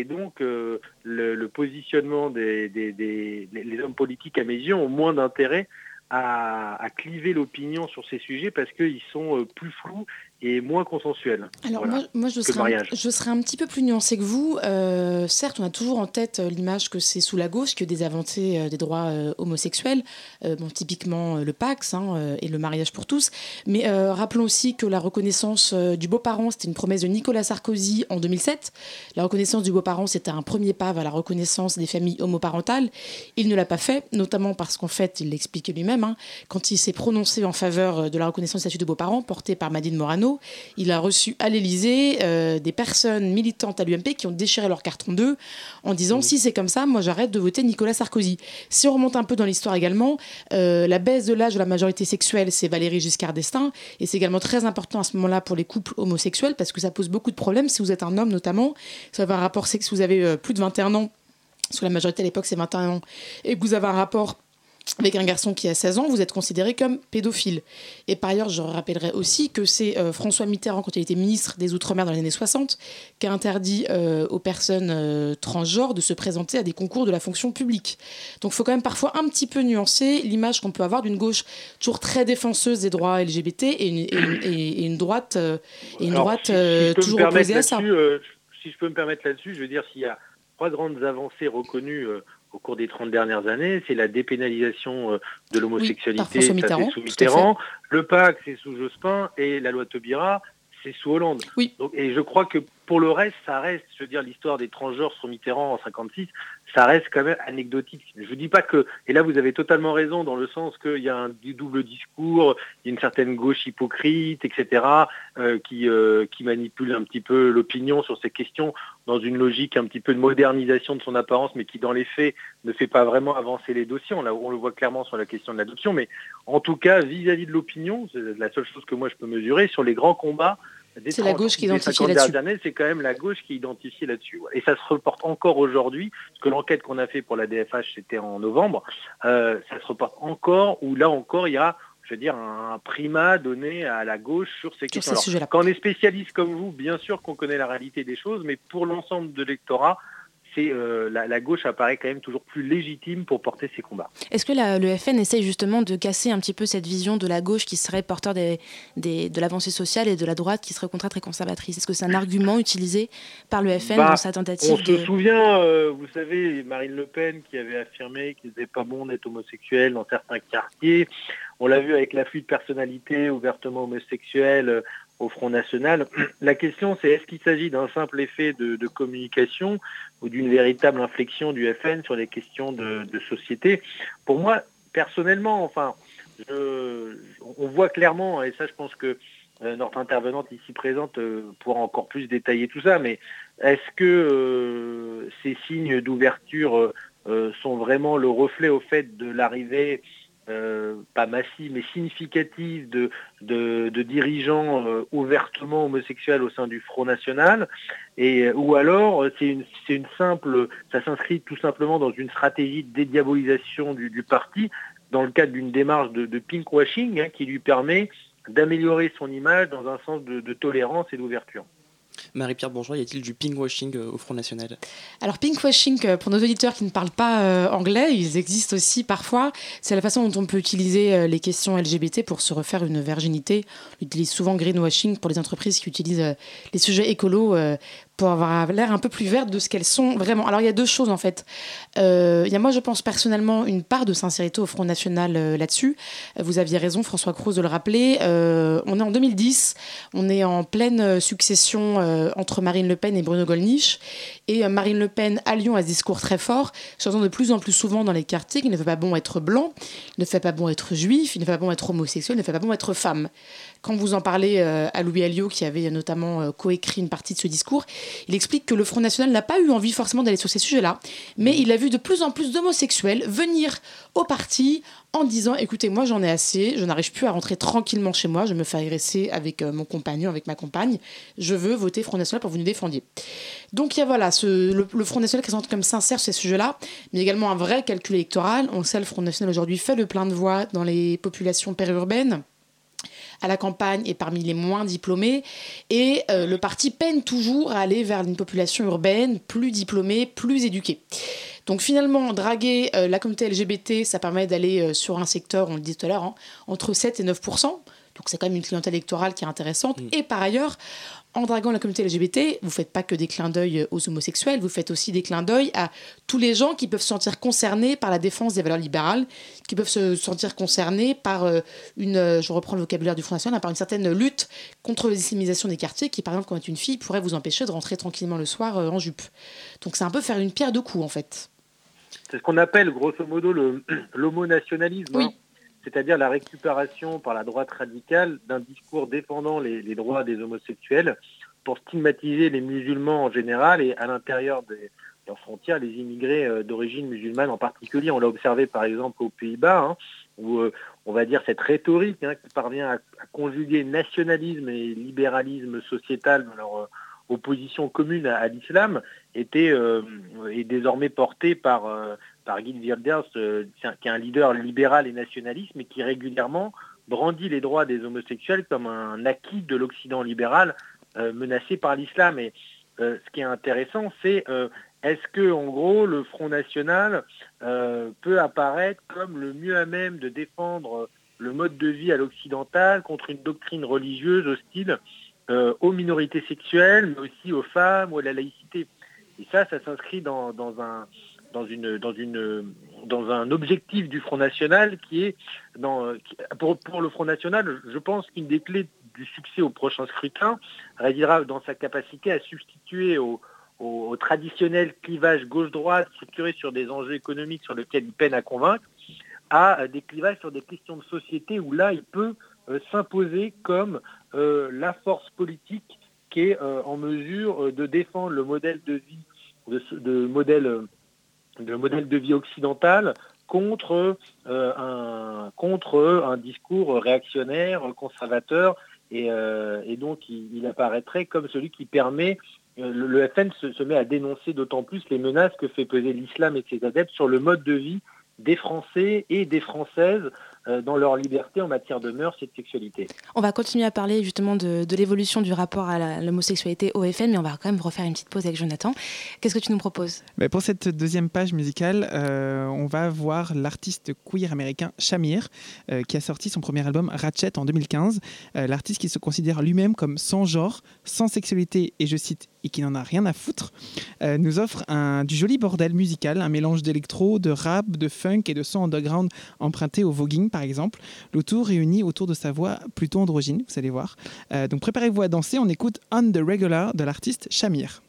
donc le, positionnement des, hommes politiques à mes yeux ont moins d'intérêt à, cliver l'opinion sur ces sujets parce qu'ils sont plus flous et moins consensuels. Alors Voilà. moi, moi je, serais un, je serais un petit peu plus nuancée que vous. Euh, certes, on a toujours en tête euh, l'image que c'est sous la gauche que des avancées euh, des droits euh, homosexuels, bon, typiquement le Pax hein, et le mariage pour tous. Mais rappelons aussi que la reconnaissance du beau-parent, c'était une promesse de Nicolas Sarkozy en 2007. La reconnaissance du beau-parent, c'était un premier pas vers la reconnaissance des familles homoparentales. Il ne l'a pas fait, notamment parce qu'en fait, il l'explique lui-même, hein, quand il s'est prononcé en faveur de la reconnaissance du statut de beau-parent, porté par Madine Morano, il a reçu à l'Élysée euh, des personnes militantes à l'UMP qui ont déchiré leur carton 2 en disant si c'est comme ça, moi j'arrête de voter Nicolas Sarkozy. Si on remonte un peu dans l'histoire également, euh, la baisse de l'âge de la majorité sexuelle, c'est Valérie Giscard d'Estaing, et c'est également très important à ce moment-là pour les couples homosexuels parce que ça pose beaucoup de problèmes. Si vous êtes un homme notamment, si vous avez un rapport sexe, si vous avez euh, plus de 21 ans, parce que la majorité à l'époque c'est 21 ans, et que vous avez un rapport avec un garçon qui a 16 ans, vous êtes considéré comme pédophile. Et par ailleurs, je rappellerai aussi que c'est euh, François Mitterrand, quand il était ministre des Outre-mer dans les années 60, qui a interdit euh, aux personnes euh, transgenres de se présenter à des concours de la fonction publique. Donc il faut quand même parfois un petit peu nuancer l'image qu'on peut avoir d'une gauche toujours très défenseuse des droits LGBT et une, et une- et- une droite, et une Alors, droite si- si toujours opposée à ça. si je peux me permettre là-dessus, je veux dire, s'il y a trois grandes avancées reconnues au cours des 30 dernières années, c'est la dépénalisation euh, de l'homosexualité, ça, c'est sous Mitterrand, le pacte c'est sous Jospin et la loi Taubira c'est sous Hollande. Oui. Donc, et je crois que pour le reste, ça reste, je veux dire, l'histoire des transgenres sur Mitterrand en 56, ça reste quand même anecdotique. Je vous dis pas que, et là vous avez totalement raison dans le sens qu'il y a un double discours, il y a une certaine gauche hypocrite, etc., euh, qui, euh, qui manipule un petit peu l'opinion sur ces questions dans une logique un petit peu de modernisation de son apparence, mais qui dans les faits ne fait pas vraiment avancer les dossiers. On le voit clairement sur la question de l'adoption, mais en tout cas, vis-à-vis de l'opinion, c'est la seule chose que moi je peux mesurer sur les grands combats. C'est la 30 gauche qui 50 là-dessus. années, c'est quand même la gauche qui est identifiée là-dessus. Et ça se reporte encore aujourd'hui, parce que l'enquête qu'on a fait pour la DFH, c'était en novembre, euh, ça se reporte encore, où là encore, il y a, je veux dire, un primat donné à la gauche sur ces questions. ces Alors. Quand on est spécialiste comme vous, bien sûr qu'on connaît la réalité des choses, mais pour l'ensemble de l'électorat, c'est euh, la, la gauche apparaît quand même toujours plus légitime pour porter ces combats. Est-ce que la- le FN essaye justement de casser un petit peu cette vision de la gauche qui serait porteur des, des- de l'avancée sociale et de la droite qui serait au contraire très conservatrice? Est-ce que c'est un argument utilisé par le FN Bah, dans sa tentative On se de... souvient, euh, vous savez, Marine Le Pen qui avait affirmé qu'il n'était pas bon d'être homosexuel dans certains quartiers. On l'a vu avec l'afflux de personnalités ouvertement homosexuelles euh, au Front National. La question, c'est est-ce qu'il s'agit d'un simple effet de, communication ou d'une véritable inflexion du FN sur les questions de, société? Pour moi, personnellement, enfin, on voit clairement, et ça, je pense que euh, notre intervenante ici présente euh, pourra encore plus détailler tout ça, mais est-ce que euh, ces signes d'ouverture sont vraiment le reflet au fait de l'arrivée euh, pas massive mais significative de, dirigeants euh, ouvertement homosexuels au sein du Front National et ou alors euh, c'est une, une simple ça s'inscrit tout simplement dans une stratégie de dédiabolisation du, parti dans le cadre d'une démarche de, pinkwashing hein, qui lui permet d'améliorer son image dans un sens de tolérance et d'ouverture. Marie-Pierre Bourgeois, y a-t-il du pinkwashing euh, au Front National? Alors pinkwashing, euh, pour nos auditeurs qui ne parlent pas euh, anglais, ils existent aussi parfois. C'est la façon dont on peut utiliser les questions LGBT pour se refaire une virginité. On utilise souvent greenwashing pour les entreprises qui utilisent les sujets écolos pour avoir l'air un peu plus vertes de ce qu'elles sont vraiment. Alors il y a deux choses en fait. Euh, il y a moi je pense personnellement une part de sincérité au Front National euh, là-dessus. Euh, Vous aviez raison François Crouz de le rappeler. On est en 2010, on est en pleine succession entre Marine Le Pen et Bruno Gollnisch. Et Marine Le Pen à Lyon a ce discours très fort. J'entends de plus en plus souvent dans les quartiers qu'il ne fait pas bon être blanc, il ne fait pas bon être juif, il ne fait pas bon être homosexuel, il ne fait pas bon être femme. Quand vous en parlez euh, à Louis Alliot, qui avait notamment euh, coécrit une partie de ce discours, il explique que le Front National n'a pas eu envie forcément d'aller sur ces sujets-là, mais il a vu de plus en plus d'homosexuels venir au parti en disant écoutez, moi j'en ai assez, je n'arrive plus à rentrer tranquillement chez moi, je me fais agresser avec euh, mon compagnon, avec ma compagne, je veux voter Front National pour que vous nous défendiez. Donc il y a voilà, le, Front National qui se comme sincère sur ces sujets-là, mais également un vrai calcul électoral. On sait, le Front National aujourd'hui fait le plein de voix dans les populations périurbaines à la campagne et parmi les moins diplômés. Et euh, le parti peine toujours à aller vers une population urbaine plus diplômée, plus éduquée. Donc finalement, draguer euh, la communauté LGBT, ça permet d'aller euh, sur un secteur, on le dit tout à l'heure, hein, entre 7 et 9% donc c'est quand même une clientèle électorale qui est intéressante. Et par ailleurs, en draguant la communauté LGBT, vous faites pas que des clins d'œil aux homosexuels, vous faites aussi des clins d'œil à tous les gens qui peuvent se sentir concernés par la défense des valeurs libérales, qui peuvent se sentir concernés par euh, une, euh, je reprends le vocabulaire du Front National, par une certaine lutte contre l'islamisation des quartiers, qui par exemple, quand une fille pourrait vous empêcher de rentrer tranquillement le soir euh, en jupe. Donc c'est un peu faire une pierre deux coups en fait. C'est ce qu'on appelle grosso modo l'homonationalisme, hein. C'est-à-dire la récupération par la droite radicale d'un discours défendant les, droits des homosexuels pour stigmatiser les musulmans en général et à l'intérieur des leurs frontières les immigrés euh, d'origine musulmane en particulier. On l'a observé par exemple aux Pays-Bas, hein, où euh, on va dire cette rhétorique hein, qui parvient à, conjuguer nationalisme et libéralisme sociétal dans leur euh, opposition commune à, l'islam était est désormais portée par par Guy Wilders, euh, qui est un leader libéral et nationaliste, mais qui régulièrement brandit les droits des homosexuels comme un acquis de l'Occident libéral euh, menacé par l'islam. Et euh, ce qui est intéressant, c'est est-ce que, en gros, le Front National peut apparaître comme le mieux à même de défendre le mode de vie à l'occidental contre une doctrine religieuse hostile aux minorités sexuelles, mais aussi aux femmes ou à la laïcité? Et ça, ça s'inscrit dans, dans un dans une dans une dans un objectif du Front National qui est dans pour, pour le Front National, je pense qu'une des clés du succès au prochain scrutin résidera dans sa capacité à substituer au, au- traditionnel clivage gauche-droite structuré sur des enjeux économiques sur lesquels il peine à convaincre, à des clivages sur des questions de société où là il peut euh, s'imposer comme euh, la force politique qui est euh, en mesure de défendre le modèle de vie, de, modèle, de modèle de vie occidental contre, euh, un, contre un discours réactionnaire, conservateur, et, euh, et donc il, apparaîtrait comme celui qui permet, euh, le, FN se, se met à dénoncer d'autant plus les menaces que fait peser l'islam et ses adeptes sur le mode de vie des Français et des Françaises dans leur liberté en matière de mœurs et de sexualité. On va continuer à parler justement de, de l'évolution du rapport à l'homosexualité au FN, mais on va quand même refaire une petite pause avec Jonathan. Qu'est-ce que tu nous proposes? Ben, pour cette deuxième page musicale, euh, on va voir l'artiste queer américain Shamir, euh, qui a sorti son premier album Ratchet en 2015. Euh, l'artiste qui se considère lui-même comme sans genre, sans sexualité et je cite, et qui n'en a rien à foutre, euh, nous offre un, du joli bordel musical, un mélange d'électro, de rap, de funk et de son underground emprunté au voguing par exemple. Le tout réuni autour de sa voix plutôt androgyne, vous allez voir. Euh, donc préparez-vous à danser, on écoute On the Regular de l'artiste Shamir.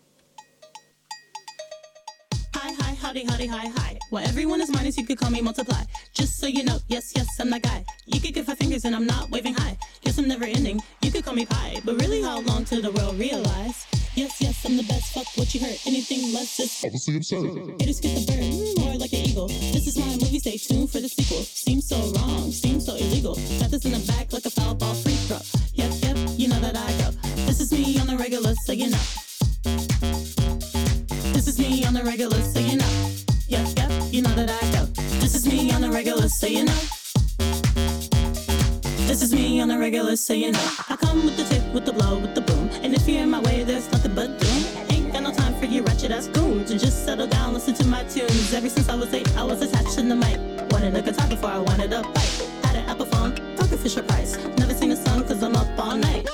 Hi, hi, howdy, howdy, hi, hi. Well, everyone is minus, you could call me multiply. Just so you know, yes, yes, I'm that guy. You could give five fingers and I'm not waving high. Yes, I'm never ending. You could call me pie, but really, how long till the world realize? Yes, yes, I'm the best. Fuck what you heard. Anything less is obviously absurd. Haters get the bird, more like an eagle. This is my movie. Stay tuned for the sequel. Seems so wrong, seems so illegal. Got this in the back like a foul ball free throw. Yep, yep, you know that I go. This is me on the regular, so you know. This is me on the regular, so you know. Yep, yep, you know that I go. This is me on the regular, so you know. This is me on the regular, so you know. I come with the tip, with the blow, with the boom. And if you're in my way, there's nothing but doom. Ain't got no time for you ratchet ass goons. And just settle down, listen to my tunes. Ever since I was eight, I was attached to the mic. Wanted a guitar before I wanted a bike. Had an Apple phone, talking Fisher Price. Never seen a song cause I'm up all night.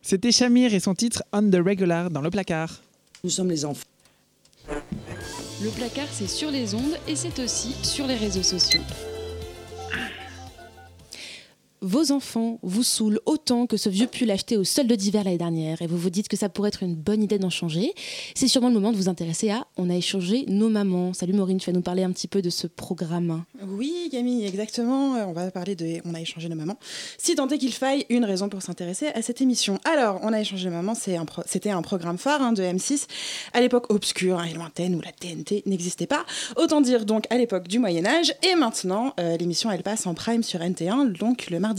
C'était Shamir et son titre On the Regular dans le placard. Nous sommes les enfants. Le placard, c'est sur les ondes et c'est aussi sur les réseaux sociaux. Vos enfants vous saoulent autant que ce vieux pull acheté au solde d'hiver l'année dernière et vous vous dites que ça pourrait être une bonne idée d'en changer. C'est sûrement le moment de vous intéresser à On a échangé nos mamans. Salut Maureen, tu vas nous parler un petit peu de ce programme. Oui, Camille, exactement. Euh, On va parler de On a échangé nos mamans. Si tant est qu'il faille une raison pour s'intéresser à cette émission. Alors, On a échangé nos mamans, c'était un programme phare hein, de M6 à l'époque obscure hein, et lointaine où la TNT n'existait pas. Autant dire donc à l'époque du Moyen-Âge. Et maintenant, euh, l'émission elle passe en prime sur NT1, donc le mardi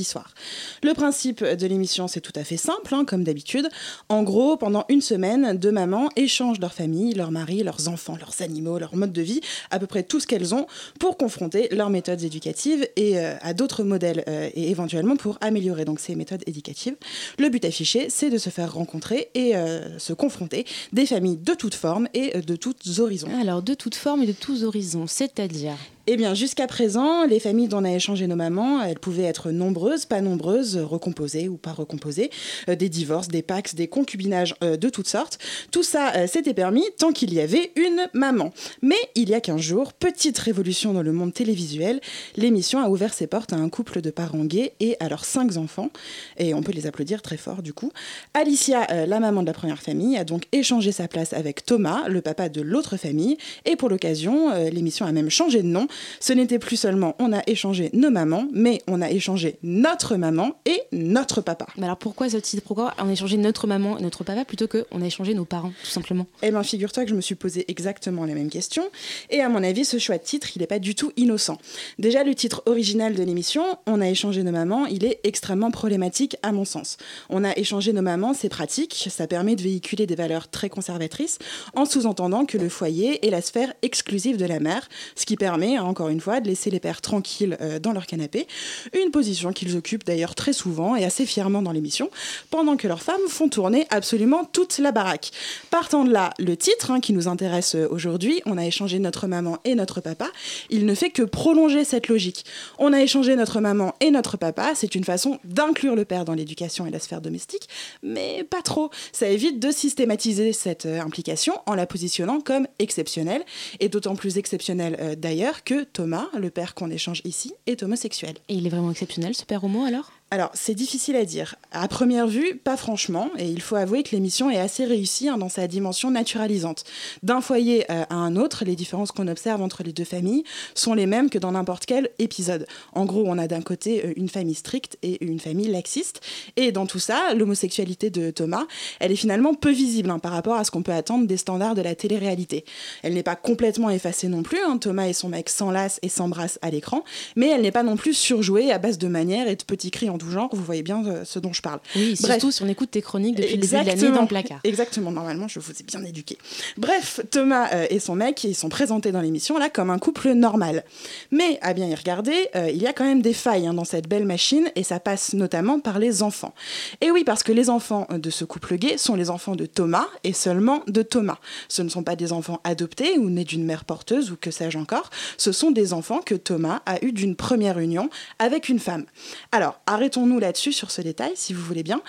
Le principe de l'émission, c'est tout à fait simple, hein, comme d'habitude. En gros, pendant une semaine, deux mamans échangent leur famille, leur mari, leurs enfants, leurs animaux, leur mode de vie, à peu près tout ce qu'elles ont, pour confronter leurs méthodes éducatives et euh, à d'autres modèles euh, et éventuellement pour améliorer donc ces méthodes éducatives. Le but affiché, c'est de se faire rencontrer et euh, se confronter des familles de toutes formes et de tous horizons. Alors, de toutes formes et de tous horizons, c'est-à-dire? Eh bien, jusqu'à présent, les familles dont on a échangé nos mamans, elles pouvaient être nombreuses, pas nombreuses, recomposées ou pas recomposées, euh, des divorces, des pax, des concubinages euh, de toutes sortes. Tout ça euh, s'était permis tant qu'il y avait une maman. Mais il y a 15 jours, petite révolution dans le monde télévisuel, l'émission a ouvert ses portes à un couple de parents gays et à leurs cinq enfants. Et on peut les applaudir très fort du coup. Alicia, euh, la maman de la première famille, a donc échangé sa place avec Thomas, le papa de l'autre famille. Et pour l'occasion, euh, l'émission a même changé de nom. Ce n'était plus seulement on a échangé nos mamans, mais on a échangé notre maman et notre papa. Mais alors pourquoi ce titre? Pourquoi on a échangé notre maman et notre papa plutôt qu'on a échangé nos parents, tout simplement? Eh bien, figure-toi que je me suis posé exactement les mêmes questions. Et à mon avis, ce choix de titre, il n'est pas du tout innocent. Déjà, le titre original de l'émission, On a échangé nos mamans, il est extrêmement problématique à mon sens. On a échangé nos mamans, c'est pratique, ça permet de véhiculer des valeurs très conservatrices, en sous-entendant que le foyer est la sphère exclusive de la mère, ce qui permet, encore une fois, de laisser les pères tranquilles euh, dans leur canapé, une position qu'ils occupent d'ailleurs très souvent et assez fièrement dans l'émission, pendant que leurs femmes font tourner absolument toute la baraque. Partant de là, le titre hein, qui nous intéresse euh, aujourd'hui, on a échangé notre maman et notre papa, il ne fait que prolonger cette logique. On a échangé notre maman et notre papa, c'est une façon d'inclure le père dans l'éducation et la sphère domestique, mais pas trop. Ça évite de systématiser cette euh, implication en la positionnant comme exceptionnelle, et d'autant plus exceptionnelle d'ailleurs que Thomas, le père qu'on échange ici, est homosexuel. Et il est vraiment exceptionnel ce père homo alors? Alors, c'est difficile à dire. À première vue, pas franchement, et il faut avouer que l'émission est assez réussie hein, dans sa dimension naturalisante. D'un foyer euh, à un autre, les différences qu'on observe entre les deux familles sont les mêmes que dans n'importe quel épisode. En gros, on a d'un côté euh, une famille stricte et une famille laxiste, et dans tout ça, l'homosexualité de Thomas, elle est finalement peu visible hein, par rapport à ce qu'on peut attendre des standards de la télé-réalité. Elle n'est pas complètement effacée non plus, hein, Thomas et son mec s'enlacent et s'embrassent à l'écran, mais elle n'est pas non plus surjouée à base de manières et de petits cris en tout genre, vous voyez bien euh, ce dont je parle. Oui, Bref. surtout si on écoute tes chroniques depuis le début de l'année Exactement. dans le placard. Exactement, normalement, je vous ai bien éduqué. Bref, Thomas euh, et son mec, ils sont présentés dans l'émission là comme un couple normal. Mais à bien y regarder, euh, il y a quand même des failles hein, dans cette belle machine et ça passe notamment par les enfants. Et oui, parce que les enfants de ce couple gay sont les enfants de Thomas et seulement de Thomas. Ce ne sont pas des enfants adoptés ou nés d'une mère porteuse ou que sais-je encore. Ce sont des enfants que Thomas a eu d'une première union avec une femme. Alors, arrêtons-nous là-dessus sur ce détail, si vous voulez bien.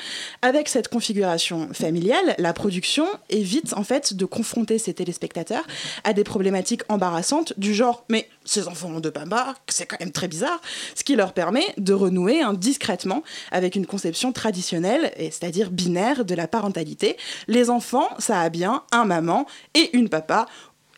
Avec cette configuration familiale, la production évite en fait de confronter ses téléspectateurs à des problématiques embarrassantes du genre mais ces enfants ont deux papas, c'est quand même très bizarre, ce qui leur permet de renouer discrètement avec une conception traditionnelle, c'est-à-dire binaire de la parentalité. Les enfants, ça a bien un maman et une papa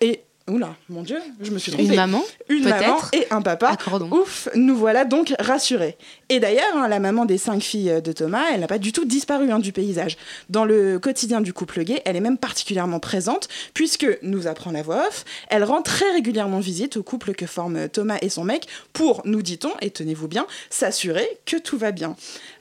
et Oula, mon Dieu, je me suis trompée. Une maman, Une maman et un papa. Ouf, nous voilà donc rassurés. Et d'ailleurs, hein, la maman des cinq filles de Thomas, elle n'a pas du tout disparu hein, du paysage. Dans le quotidien du couple gay, elle est même particulièrement présente, puisque, nous apprend la voix off, elle rend très régulièrement visite au couple que forment Thomas et son mec pour, nous dit-on, et tenez-vous bien, s'assurer que tout va bien.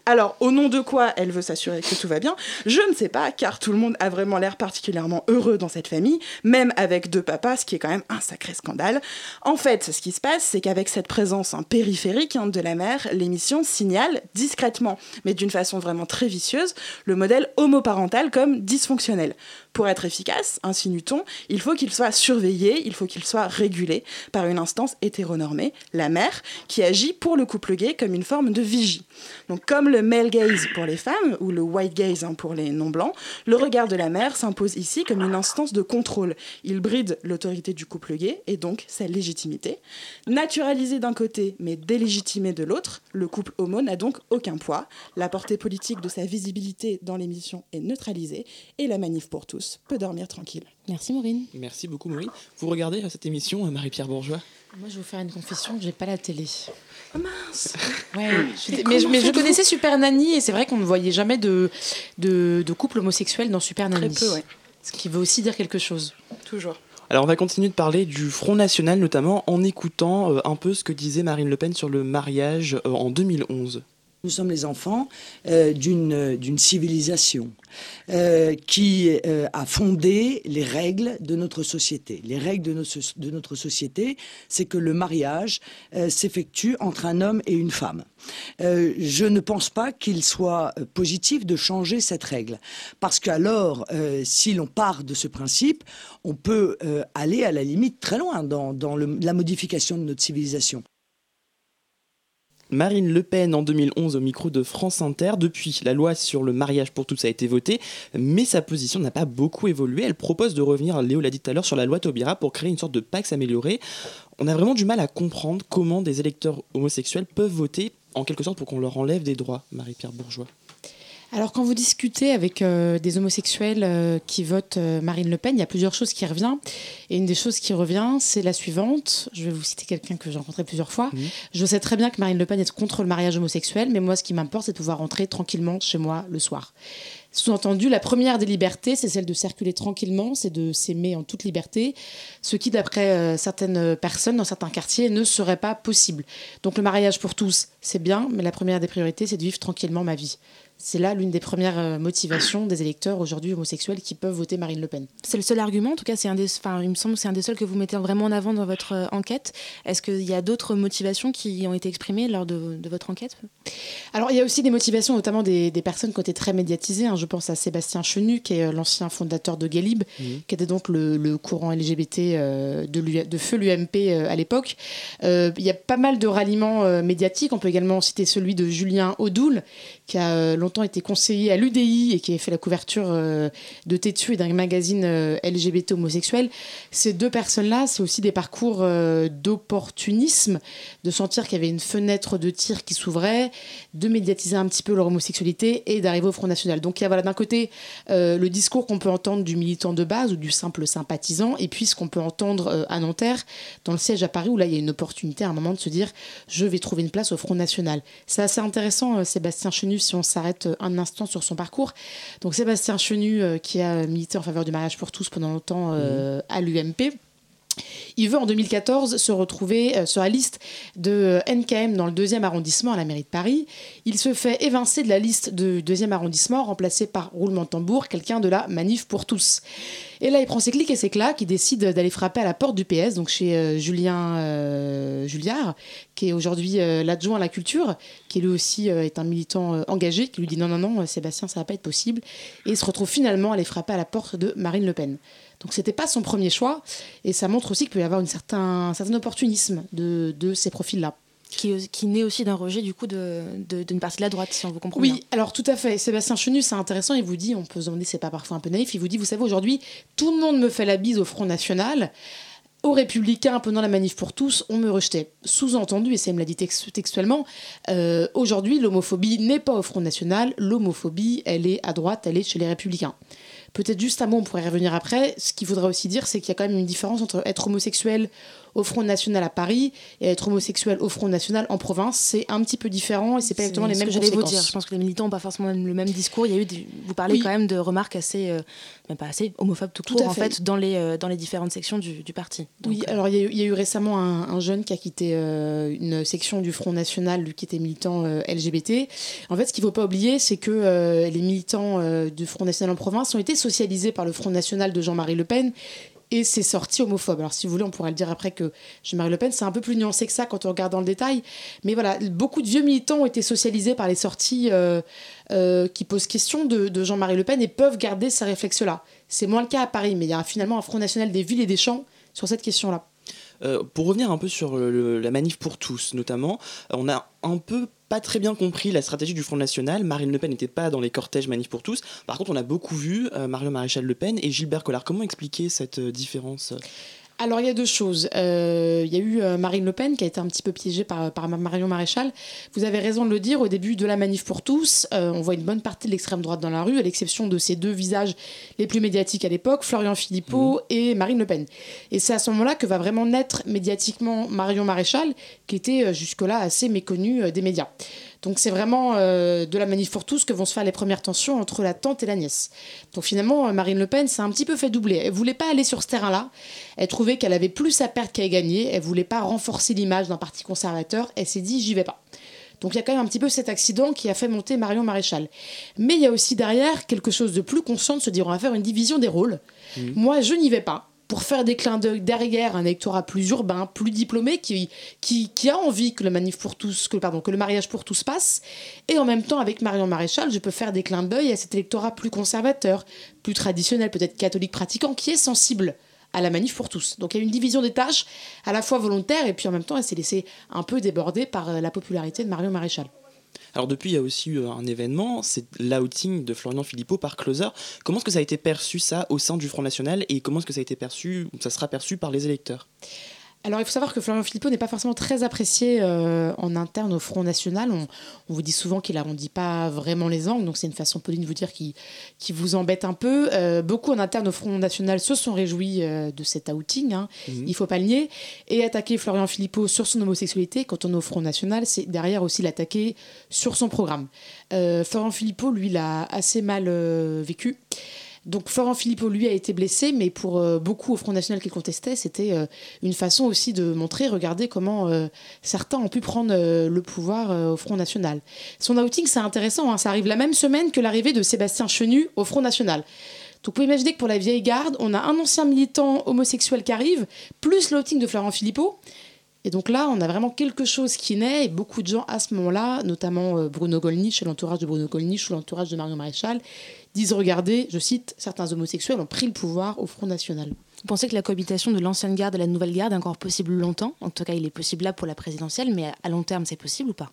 Alors, au nom de quoi elle veut s'assurer que tout va bien Je ne sais pas, car tout le monde a vraiment l'air particulièrement heureux dans cette famille, même avec deux papas, ce qui est quand même un sacré scandale. En fait, ce qui se passe, c'est qu'avec cette présence hein, périphérique de la mère, l'émission signale discrètement, mais d'une façon vraiment très vicieuse, le modèle homoparental comme dysfonctionnel. Pour être efficace, insinue-t-on, il faut qu'il soit surveillé, il faut qu'il soit régulé par une instance hétéronormée, la mère, qui agit pour le couple gay comme une forme de vigie. Donc comme le male gaze pour les femmes ou le white gaze hein, pour les non-blancs, le regard de la mère s'impose ici comme une instance de contrôle. Il bride l'autorité du couple gay et donc sa légitimité. Naturalisé d'un côté mais délégitimé de l'autre, le couple homo n'a donc aucun poids. La portée politique de sa visibilité dans l'émission est neutralisée et la manif pour tous peut dormir tranquille. Merci Maureen. Merci beaucoup Maureen. Vous regardez euh, cette émission, euh, Marie-Pierre Bourgeois? Moi, je vais vous faire une confession, j'ai pas la télé. Oh mince Ouais, je Mais mais, je- connaissais Super Nanny et c'est vrai qu'on ne voyait jamais de, de, de couple homosexuel dans Super Nanny. peu, ouais. Ce qui veut aussi dire quelque chose. Toujours. Alors on va continuer de parler du Front National notamment en écoutant euh, un peu ce que disait Marine Le Pen sur le mariage euh, en 2011. Nous sommes les enfants euh, d'une civilisation euh, qui euh, a fondé les règles de notre société. Les règles de notre, société, c'est que le mariage euh, s'effectue entre un homme et une femme. Je ne pense pas qu'il soit positif de changer cette règle, parce qu'alors, si l'on part de ce principe, on peut aller à la limite très loin dans, dans la modification de notre civilisation. Marine Le Pen en 2011 au micro de France Inter. Depuis, la loi sur le mariage pour tous a été votée, mais sa position n'a pas beaucoup évolué. Elle propose de revenir, Léo l'a dit tout à l'heure, sur la loi Taubira pour créer une sorte de Pax améliorée. On a vraiment du mal à comprendre comment des électeurs homosexuels peuvent voter en quelque sorte pour qu'on leur enlève des droits, Marie-Pierre Bourgeois. Alors, quand vous discutez avec euh, des homosexuels euh, qui votent euh, Marine Le Pen, il y a plusieurs choses qui reviennent. Et une des choses qui revient, c'est la suivante. Je vais vous citer quelqu'un que j'ai rencontré plusieurs fois. Je sais très bien que Marine Le Pen est contre le mariage homosexuel, mais moi, ce qui m'importe, c'est de pouvoir rentrer tranquillement chez moi le soir. Sous-entendu, la première des libertés, c'est celle de circuler tranquillement, c'est de s'aimer en toute liberté, ce qui, d'après certaines personnes dans certains quartiers, ne serait pas possible. Donc le mariage pour tous, c'est bien, mais la première des priorités, c'est de vivre tranquillement ma vie. C'est là l'une des premières euh, motivations des électeurs aujourd'hui homosexuels qui peuvent voter Marine Le Pen. C'est le seul argument, en tout cas, c'est un des, enfin, il me semble que c'est un des seuls que vous mettez vraiment en avant dans votre euh, enquête. Est-ce qu'il y a d'autres motivations qui ont été exprimées lors de, de votre enquête? Alors, il y a aussi des motivations, notamment des, des personnes qui ont été très médiatisées. hein. Je pense à Sébastien Chenu, qui est euh, l'ancien fondateur de Galib, Mhm. qui était donc le, le courant LGBT euh, de, feu l'UMP euh, à l'époque. Euh, Il y a pas mal de ralliements médiatiques. On peut également citer celui de Julien Audoul, qui a euh, longtemps été conseiller à l'UDI et qui a fait la couverture euh, de Tétu et d'un magazine euh, LGBT homosexuel. Ces deux personnes-là, c'est aussi des parcours d'opportunisme, de sentir qu'il y avait une fenêtre de tir qui s'ouvrait, de médiatiser un petit peu leur homosexualité et d'arriver au Front National. Donc il y a voilà, d'un côté le discours qu'on peut entendre du militant de base ou du simple sympathisant, et puis ce qu'on peut entendre à Nanterre, dans le siège à Paris, où là il y a une opportunité à un moment de se dire je vais trouver une place au Front National. C'est assez intéressant, Sébastien Chenu, si on s'arrête un instant sur son parcours. Donc Sébastien Chenu, euh, qui a milité en faveur du mariage pour tous pendant longtemps euh, à l'UMP. Il veut en 2014 se retrouver euh, sur la liste de euh, NKM dans le deuxième arrondissement à la mairie de Paris. Il se fait évincer de la liste du deuxième arrondissement, remplacé par roulement de tambour, quelqu'un de la Manif pour tous. Et là, il prend ses clics et ses claques, il décide d'aller frapper à la porte du PS, donc chez euh, Julien euh, Julliard, qui est aujourd'hui l'adjoint à la culture, qui lui aussi est un militant engagé, qui lui dit non, non, non, Sébastien, ça va pas être possible. Et il se retrouve finalement à aller frapper à la porte de Marine Le Pen. Donc c'était pas son premier choix, et ça montre aussi qu'il peut y avoir une certain, un certain opportunisme de, de ces profils-là. qui, qui naît aussi d'un rejet du coup de- de- d'une partie de la droite, si on vous comprend bien. Oui, alors tout à fait. Sébastien Chenu, c'est intéressant. Il vous dit, on peut se demander, c'est pas parfois un peu naïf. Il vous dit, vous savez, aujourd'hui, tout le monde me fait la bise au Front National. Aux Républicains, pendant la manif pour tous, on me rejetait. Sous-entendu, et ça me l'a dit tex- textuellement, euh, aujourd'hui, l'homophobie n'est pas au Front National. L'homophobie, elle est à droite, elle est chez les Républicains. Peut-être juste un on pourrait y revenir après. Ce qu'il faudra aussi dire, c'est qu'il y a quand même une différence entre être homosexuel au Front National à Paris et être homosexuel au Front National en province. C'est un petit peu différent et c'est pas exactement les mêmes que vous dire. Je pense que les militants n'ont pas forcément le même discours. Il y a eu des- vous parlez Oui. quand même de remarques assez, euh, même pas assez homophobes tout court en fait. fait dans les euh, dans les différentes sections du, du parti. Oui, alors il y, a eu- il y a eu récemment un, un jeune qui a quitté euh, une section du Front National, lui qui était militant euh, LGBT. En fait, ce qu'il ne faut pas oublier, c'est que euh, les militants euh, du Front National en province ont été socialisés par le Front National de Jean-Marie Le Pen. Et c'est sorti homophobe. Alors, si vous voulez, on pourrait le dire après que Jean-Marie Le Pen, c'est un peu plus nuancé que ça quand on regarde dans le détail. Mais voilà, beaucoup de vieux militants ont été socialisés par les sorties euh, euh, qui posent question de, Jean-Marie Le Pen et peuvent garder ces réflexes-là. C'est moins le cas à Paris, mais il y a finalement un Front National des villes et des champs sur cette question-là. Euh, pour revenir un peu sur la manif pour tous, notamment, on a un peu pas très bien compris la stratégie du Front National. Marine Le Pen n'était pas dans les cortèges Manif pour tous. Par contre, on a beaucoup vu euh, Marion Maréchal Le Pen et Gilbert Collard. Comment expliquer cette euh, différence? Alors il y a deux choses. Euh, il y a eu euh, Marine Le Pen qui a été un petit peu piégée par, par Marion Maréchal. Vous avez raison de le dire, au début de la manif pour tous, euh, on voit une bonne partie de l'extrême droite dans la rue, à l'exception de ces deux visages les plus médiatiques à l'époque, Florian Philippot et Marine Le Pen. Et c'est à ce moment-là que va vraiment naître médiatiquement Marion Maréchal, qui était jusque-là assez méconnue des médias. Donc c'est vraiment euh, de la manif pour tous que vont se faire les premières tensions entre la tante et la nièce. Donc finalement, euh, Marine Le Pen s'est un petit peu fait doubler. Elle voulait pas aller sur ce terrain-là. Elle trouvait qu'elle avait plus à perdre qu'à gagner. Elle voulait pas renforcer l'image d'un parti conservateur. Elle s'est dit j'y vais pas. Donc il y a quand même un petit peu cet accident qui a fait monter Marion Maréchal. Mais il y a aussi derrière quelque chose de plus conscient de se dire on va faire une division des rôles. Moi, je n'y vais pas pour faire des clins d'œil derrière un électorat plus urbain, plus diplômé, qui, qui, qui a envie que le manif pour tous, que, pardon, que le mariage pour tous passe. Et en même temps, avec Marion Maréchal, je peux faire des clins d'œil à cet électorat plus conservateur, plus traditionnel, peut-être catholique pratiquant, qui est sensible à la manif pour tous. Donc il y a une division des tâches à la fois volontaire et puis en même temps elle s'est laissée un peu déborder par euh, la popularité de Marion Maréchal. Alors depuis, il y a aussi eu un événement, c'est l'outing de Florian Philippot par Closer. Comment est-ce que ça a été perçu ça au sein du Front National et comment est-ce que ça a été perçu, ça sera perçu par les électeurs? Alors il faut savoir que Florian Philippot n'est pas forcément très apprécié euh, en interne au Front National. On, on vous dit souvent qu'il arrondit pas vraiment les angles, donc c'est une façon polie de vous dire qu'il qui vous embête un peu. Euh, beaucoup en interne au Front National se sont réjouis euh, de cet outing, hein, Mhm. il faut pas le nier. Et attaquer Florian Philippot sur son homosexualité, quand on est au Front National, c'est derrière aussi l'attaquer sur son programme. Florian Philippot, lui, l'a assez mal vécu. Donc Florent Philippot, lui, a été blessé, mais pour euh, beaucoup au Front National qui contestait, c'était euh, une façon aussi de montrer, regardez comment euh, certains ont pu prendre le pouvoir au Front National. Son outing, c'est intéressant, hein, ça arrive la même semaine que l'arrivée de Sébastien Chenu au Front National. Donc vous pouvez imaginer que pour la vieille garde, on a un ancien militant homosexuel qui arrive, plus l'outing de Florent Philippot. Et donc là, on a vraiment quelque chose qui naît, et beaucoup de gens à ce moment-là, notamment Bruno Gollnisch et l'entourage de Bruno Gollnisch ou l'entourage de Marion Maréchal, disent regardez, je cite, certains homosexuels ont pris le pouvoir au Front National. Vous pensez que la cohabitation de l'ancienne garde et la nouvelle garde est encore possible longtemps? En tout cas, il est possible là pour la présidentielle, mais à long terme, c'est possible ou pas?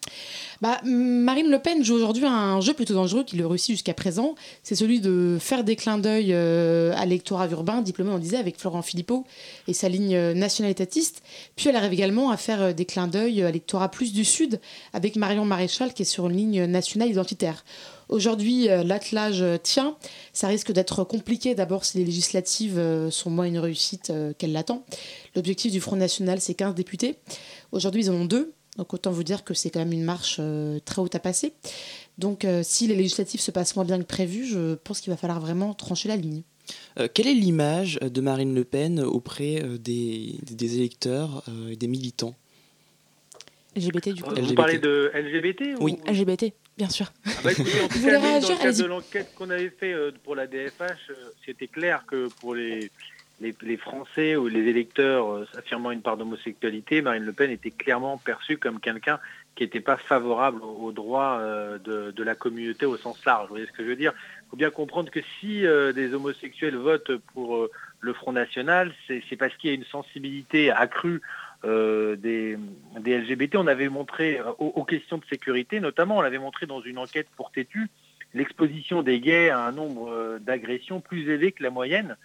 Bah, Marine Le Pen joue aujourd'hui un jeu plutôt dangereux qu'il réussit jusqu'à présent. C'est celui de faire des clins d'œil euh, à l'électorat urbain, diplômé, on disait, avec Florent Philippot et sa ligne euh, national-étatiste. Puis elle arrive également à faire euh, des clins d'œil à l'électorat plus du Sud, avec Marion Maréchal qui est sur une ligne nationale identitaire. Aujourd'hui, euh, l'attelage tient. Ça risque d'être compliqué d'abord si les législatives euh, sont moins une réussite euh, qu'elle l'attend. L'objectif du Front National, c'est 15 députés. Aujourd'hui, ils en ont deux. Donc autant vous dire que c'est quand même une marche très haute à passer. Donc si les législatives se passent moins bien que prévu, je pense qu'il va falloir vraiment trancher la ligne. Euh, quelle est l'image de Marine Le Pen auprès des, des électeurs euh, et des militants LGBT du coup. Vous parlez de LGBT ou... Oui. LGBT, bien sûr. Ah bah, écoutez, en tout Vous cas, voulez nous, dans le cadre de l'enquête qu'on avait fait euh, pour la DFH, euh, c'était clair que pour les, les, les Français ou les électeurs euh, affirmant une part d'homosexualité, Marine Le Pen était clairement perçue comme quelqu'un qui n'était pas favorable aux, aux droits de, de la communauté au sens large. Vous voyez ce que je veux dire? Il faut bien comprendre que si des homosexuels votent pour le Front National, c'est c'est parce qu'il y a une sensibilité accrue euh, des, LGBT. On avait montré euh, aux, questions de sécurité, notamment, on l'avait montré dans une enquête pour Tétu, l'exposition des gays à un nombre euh, d'agressions plus élevé que la moyenne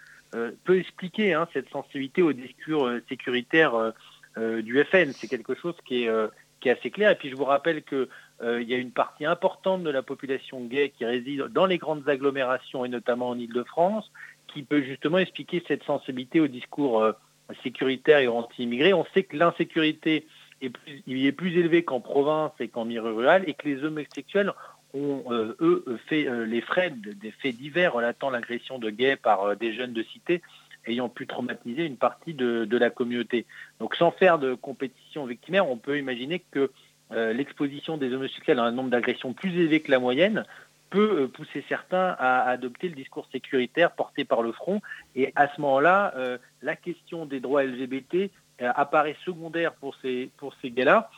peut expliquer hein, cette sensibilité au discours sécuritaire du FN. C'est quelque chose qui est, assez clair. Et puis je vous rappelle que il y a une partie importante de la population gay qui réside dans les grandes agglomérations et notamment en Ile-de-France, qui peut justement expliquer cette sensibilité au discours sécuritaire et anti-immigré. On sait que l'insécurité est plus, élevée qu'en province et qu'en milieu rural et que les homosexuels ont, euh, eux, fait euh, les frais de- des faits divers relatant l'agression de gays par euh, des jeunes de cité ayant pu traumatiser une partie de, de la communauté. Donc sans faire de compétition victimaire, on peut imaginer que l'exposition des homosexuels à un nombre d'agressions plus élevé que la moyenne peut euh, pousser certains à adopter le discours sécuritaire porté par le front. Et à ce moment-là, euh, la question des droits LGBT euh, apparaît secondaire pour ces, pour ces gays-là,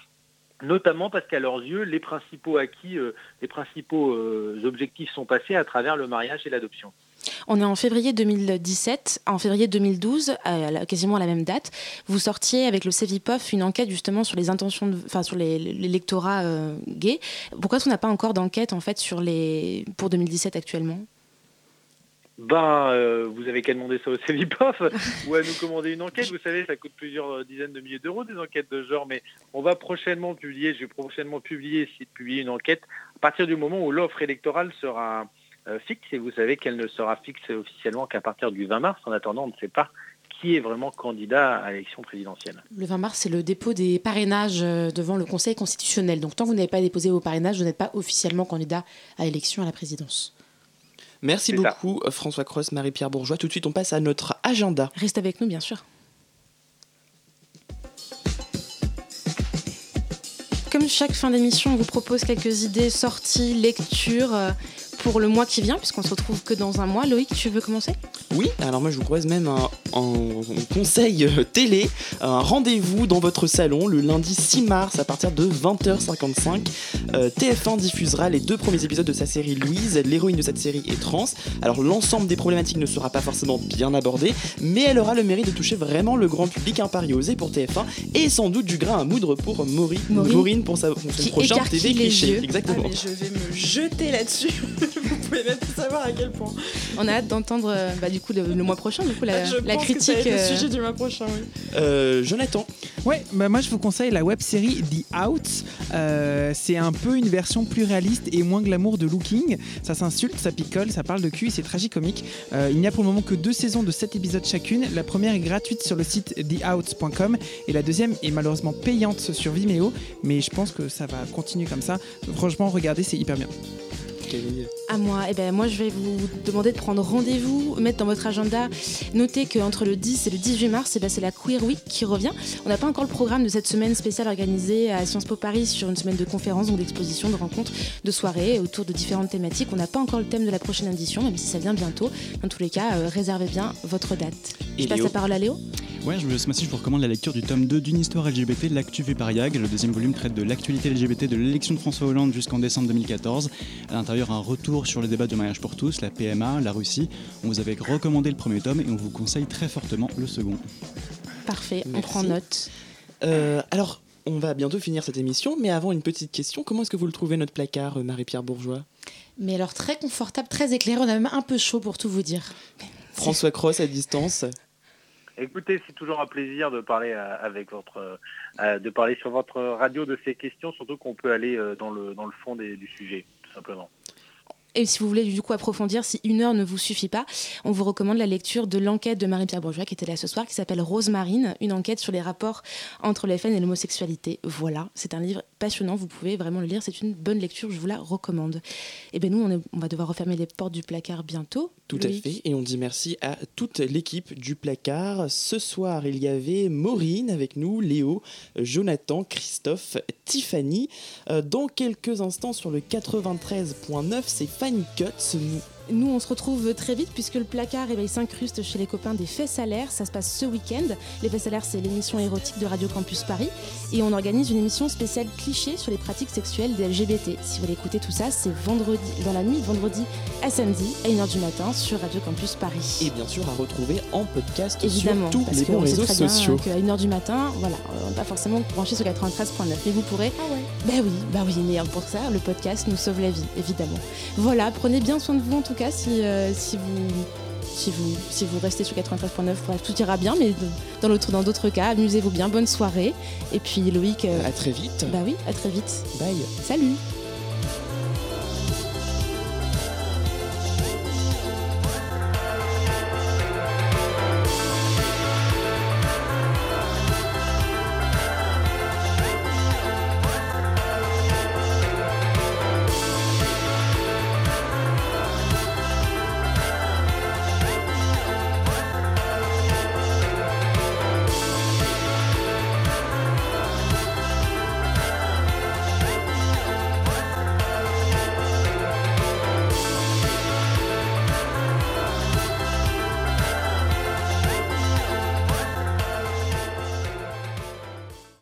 notamment parce qu'à leurs yeux, les principaux acquis, les principaux objectifs sont passés à travers le mariage et l'adoption. On est en février 2017. En février 2012, à la- quasiment à la même date, vous sortiez avec le CEVIPOF une enquête justement sur les intentions, enfin sur les- l'électorat euh, gay. Pourquoi est-ce qu'on n'a pas encore d'enquête en fait sur les pour 2017 actuellement? Ben, euh, vous avez qu'à demander ça au CEVIPOF ou à nous commander une enquête. Vous savez, ça coûte plusieurs euh, dizaines de milliers d'euros des enquêtes de genre, mais on va prochainement publier, je vais prochainement publier, essayer de publier une enquête à partir du moment où l'offre électorale sera fixe et vous savez qu'elle ne sera fixe officiellement qu'à partir du 20 mars. En attendant, on ne sait pas qui est vraiment candidat à l'élection présidentielle. Le 20 mars, c'est le dépôt des parrainages euh, devant le Conseil constitutionnel. Donc tant que vous n'avez pas déposé vos parrainages, vous n'êtes pas officiellement candidat à l'élection à la présidence. Merci ça. beaucoup euh, François Cross, Marie-Pierre Bourgeois. Tout de suite, on passe à notre agenda. Reste avec nous, bien sûr. Comme chaque fin d'émission, on vous propose quelques idées, sorties, lectures euh, pour le mois qui vient, puisqu'on se retrouve que dans un mois. Loïc, tu veux commencer? Oui, alors moi je vous propose même un, un conseil euh, télé, un rendez-vous dans votre salon le lundi 6 mars à partir de 20h55. Euh, TF1 diffusera les deux premiers épisodes de sa série Louise. L'héroïne de cette série est trans. Alors l'ensemble des problématiques ne sera pas forcément bien abordé, mais elle aura le mérite de toucher vraiment le grand public, un pari osé pour TF1 et sans doute du grain à moudre pour Maureen, Maureen, Maureen pour, sa, pour son qui prochain TV les cliché. yeux. Exactement. Ah, mais je vais me jeter là-dessus. Vous pouvez même savoir à quel point. On a hâte d'entendre euh, bah, du coup le, le mois prochain, du coup la, je la pense que ça va critique. être euh, le sujet du mois prochain, oui. Euh, Jonathan. Ouais, bah moi je vous conseille la web série The Out. Euh, c'est un peu une version plus réaliste et moins glamour de Looking. Ça s'insulte, ça picole, ça parle de cul et c'est tragicomique. Euh, il n'y a pour le moment que deux saisons de 7 épisodes chacune. La première est gratuite sur le site theout.com et la deuxième est malheureusement payante sur Vimeo. Mais je pense que ça va continuer comme ça. Franchement, regardez, c'est hyper bien. À moi, eh ben, moi je vais vous demander de prendre rendez-vous, mettre dans votre agenda, notez qu'entre le 10 et le 18 mars, eh ben, c'est la Queer Week qui revient. On n'a pas encore le programme de cette semaine spéciale organisée à Sciences Po Paris sur une semaine de conférences, donc d'expositions, de rencontres, de soirées autour de différentes thématiques. On n'a pas encore le thème de la prochaine édition, même si ça vient bientôt. Dans tous les cas, euh, réservez bien votre date. Et je passe Léo la parole à Léo. Ouais, je, ce mois-ci, je vous recommande la lecture du tome 2 d'une histoire LGBT, L'actu vu par Yag. Le deuxième volume traite de l'actualité LGBT de l'élection de François Hollande jusqu'en décembre 2014. À l'intérieur, un retour sur le débat du mariage pour tous, la PMA, la Russie. On vous avait recommandé le premier tome et on vous conseille très fortement le second. Parfait, on prend note. Euh, alors, on va bientôt finir cette émission, mais avant une petite question. Comment est-ce que vous le trouvez notre placard, euh, Marie-Pierre Bourgeois? Mais alors très confortable, très éclairé, on a même un peu chaud pour tout vous dire. François Cross à distance. Écoutez, c'est toujours un plaisir de parler euh, avec votre, de parler sur votre radio de ces questions, surtout qu'on peut aller dans le dans le fond des- du sujet, tout simplement. Et si vous voulez du coup approfondir, si une heure ne vous suffit pas, on vous recommande la lecture de l'enquête de Marie-Pierre Bourgeois qui était là ce soir, qui s'appelle Rosemarine, une enquête sur les rapports entre les FN et l'homosexualité. Voilà, c'est un livre passionnant, vous pouvez vraiment le lire, c'est une bonne lecture, je vous la recommande. Et bien nous, on va devoir refermer les portes du placard bientôt. Tout Loïc. à fait. Et on dit merci à toute l'équipe du placard. Ce soir, il y avait Maureen avec nous, Léo, Jonathan, Christophe, Tiffany. Euh, dans quelques instants, sur le 93.9, c'est Fanny Cuts. Nous- Nous, on se retrouve très vite puisque le placard eh ben, il s'incruste chez les copains des Faits Salaires. Ça se passe ce week-end. Les Faits Salaires, c'est l'émission érotique de Radio Campus Paris. Et on organise une émission spéciale cliché sur les pratiques sexuelles des LGBT. Si vous voulez écouter tout ça, c'est vendredi, dans la nuit de vendredi à samedi à 1h du matin sur Radio Campus Paris. Et bien sûr, à retrouver en podcast Évidemment, sur tous parce les que bons réseaux très bien sociaux. qu'à 1h du matin, voilà, on n'est pas forcément branché sur 93.9. Mais vous pourrez. Ah ouais Bah oui, bah oui, mais pour ça, le podcast nous sauve la vie, évidemment. Voilà, prenez bien soin de vous en tout cas si, euh, si vous. Si vous, si vous restez sur 93.9, bref, tout ira bien, mais dans l'autre- dans d'autres cas, amusez-vous bien, bonne soirée. Et puis Loïc. euh, À très vite. Bah oui, à très vite. Bye. Salut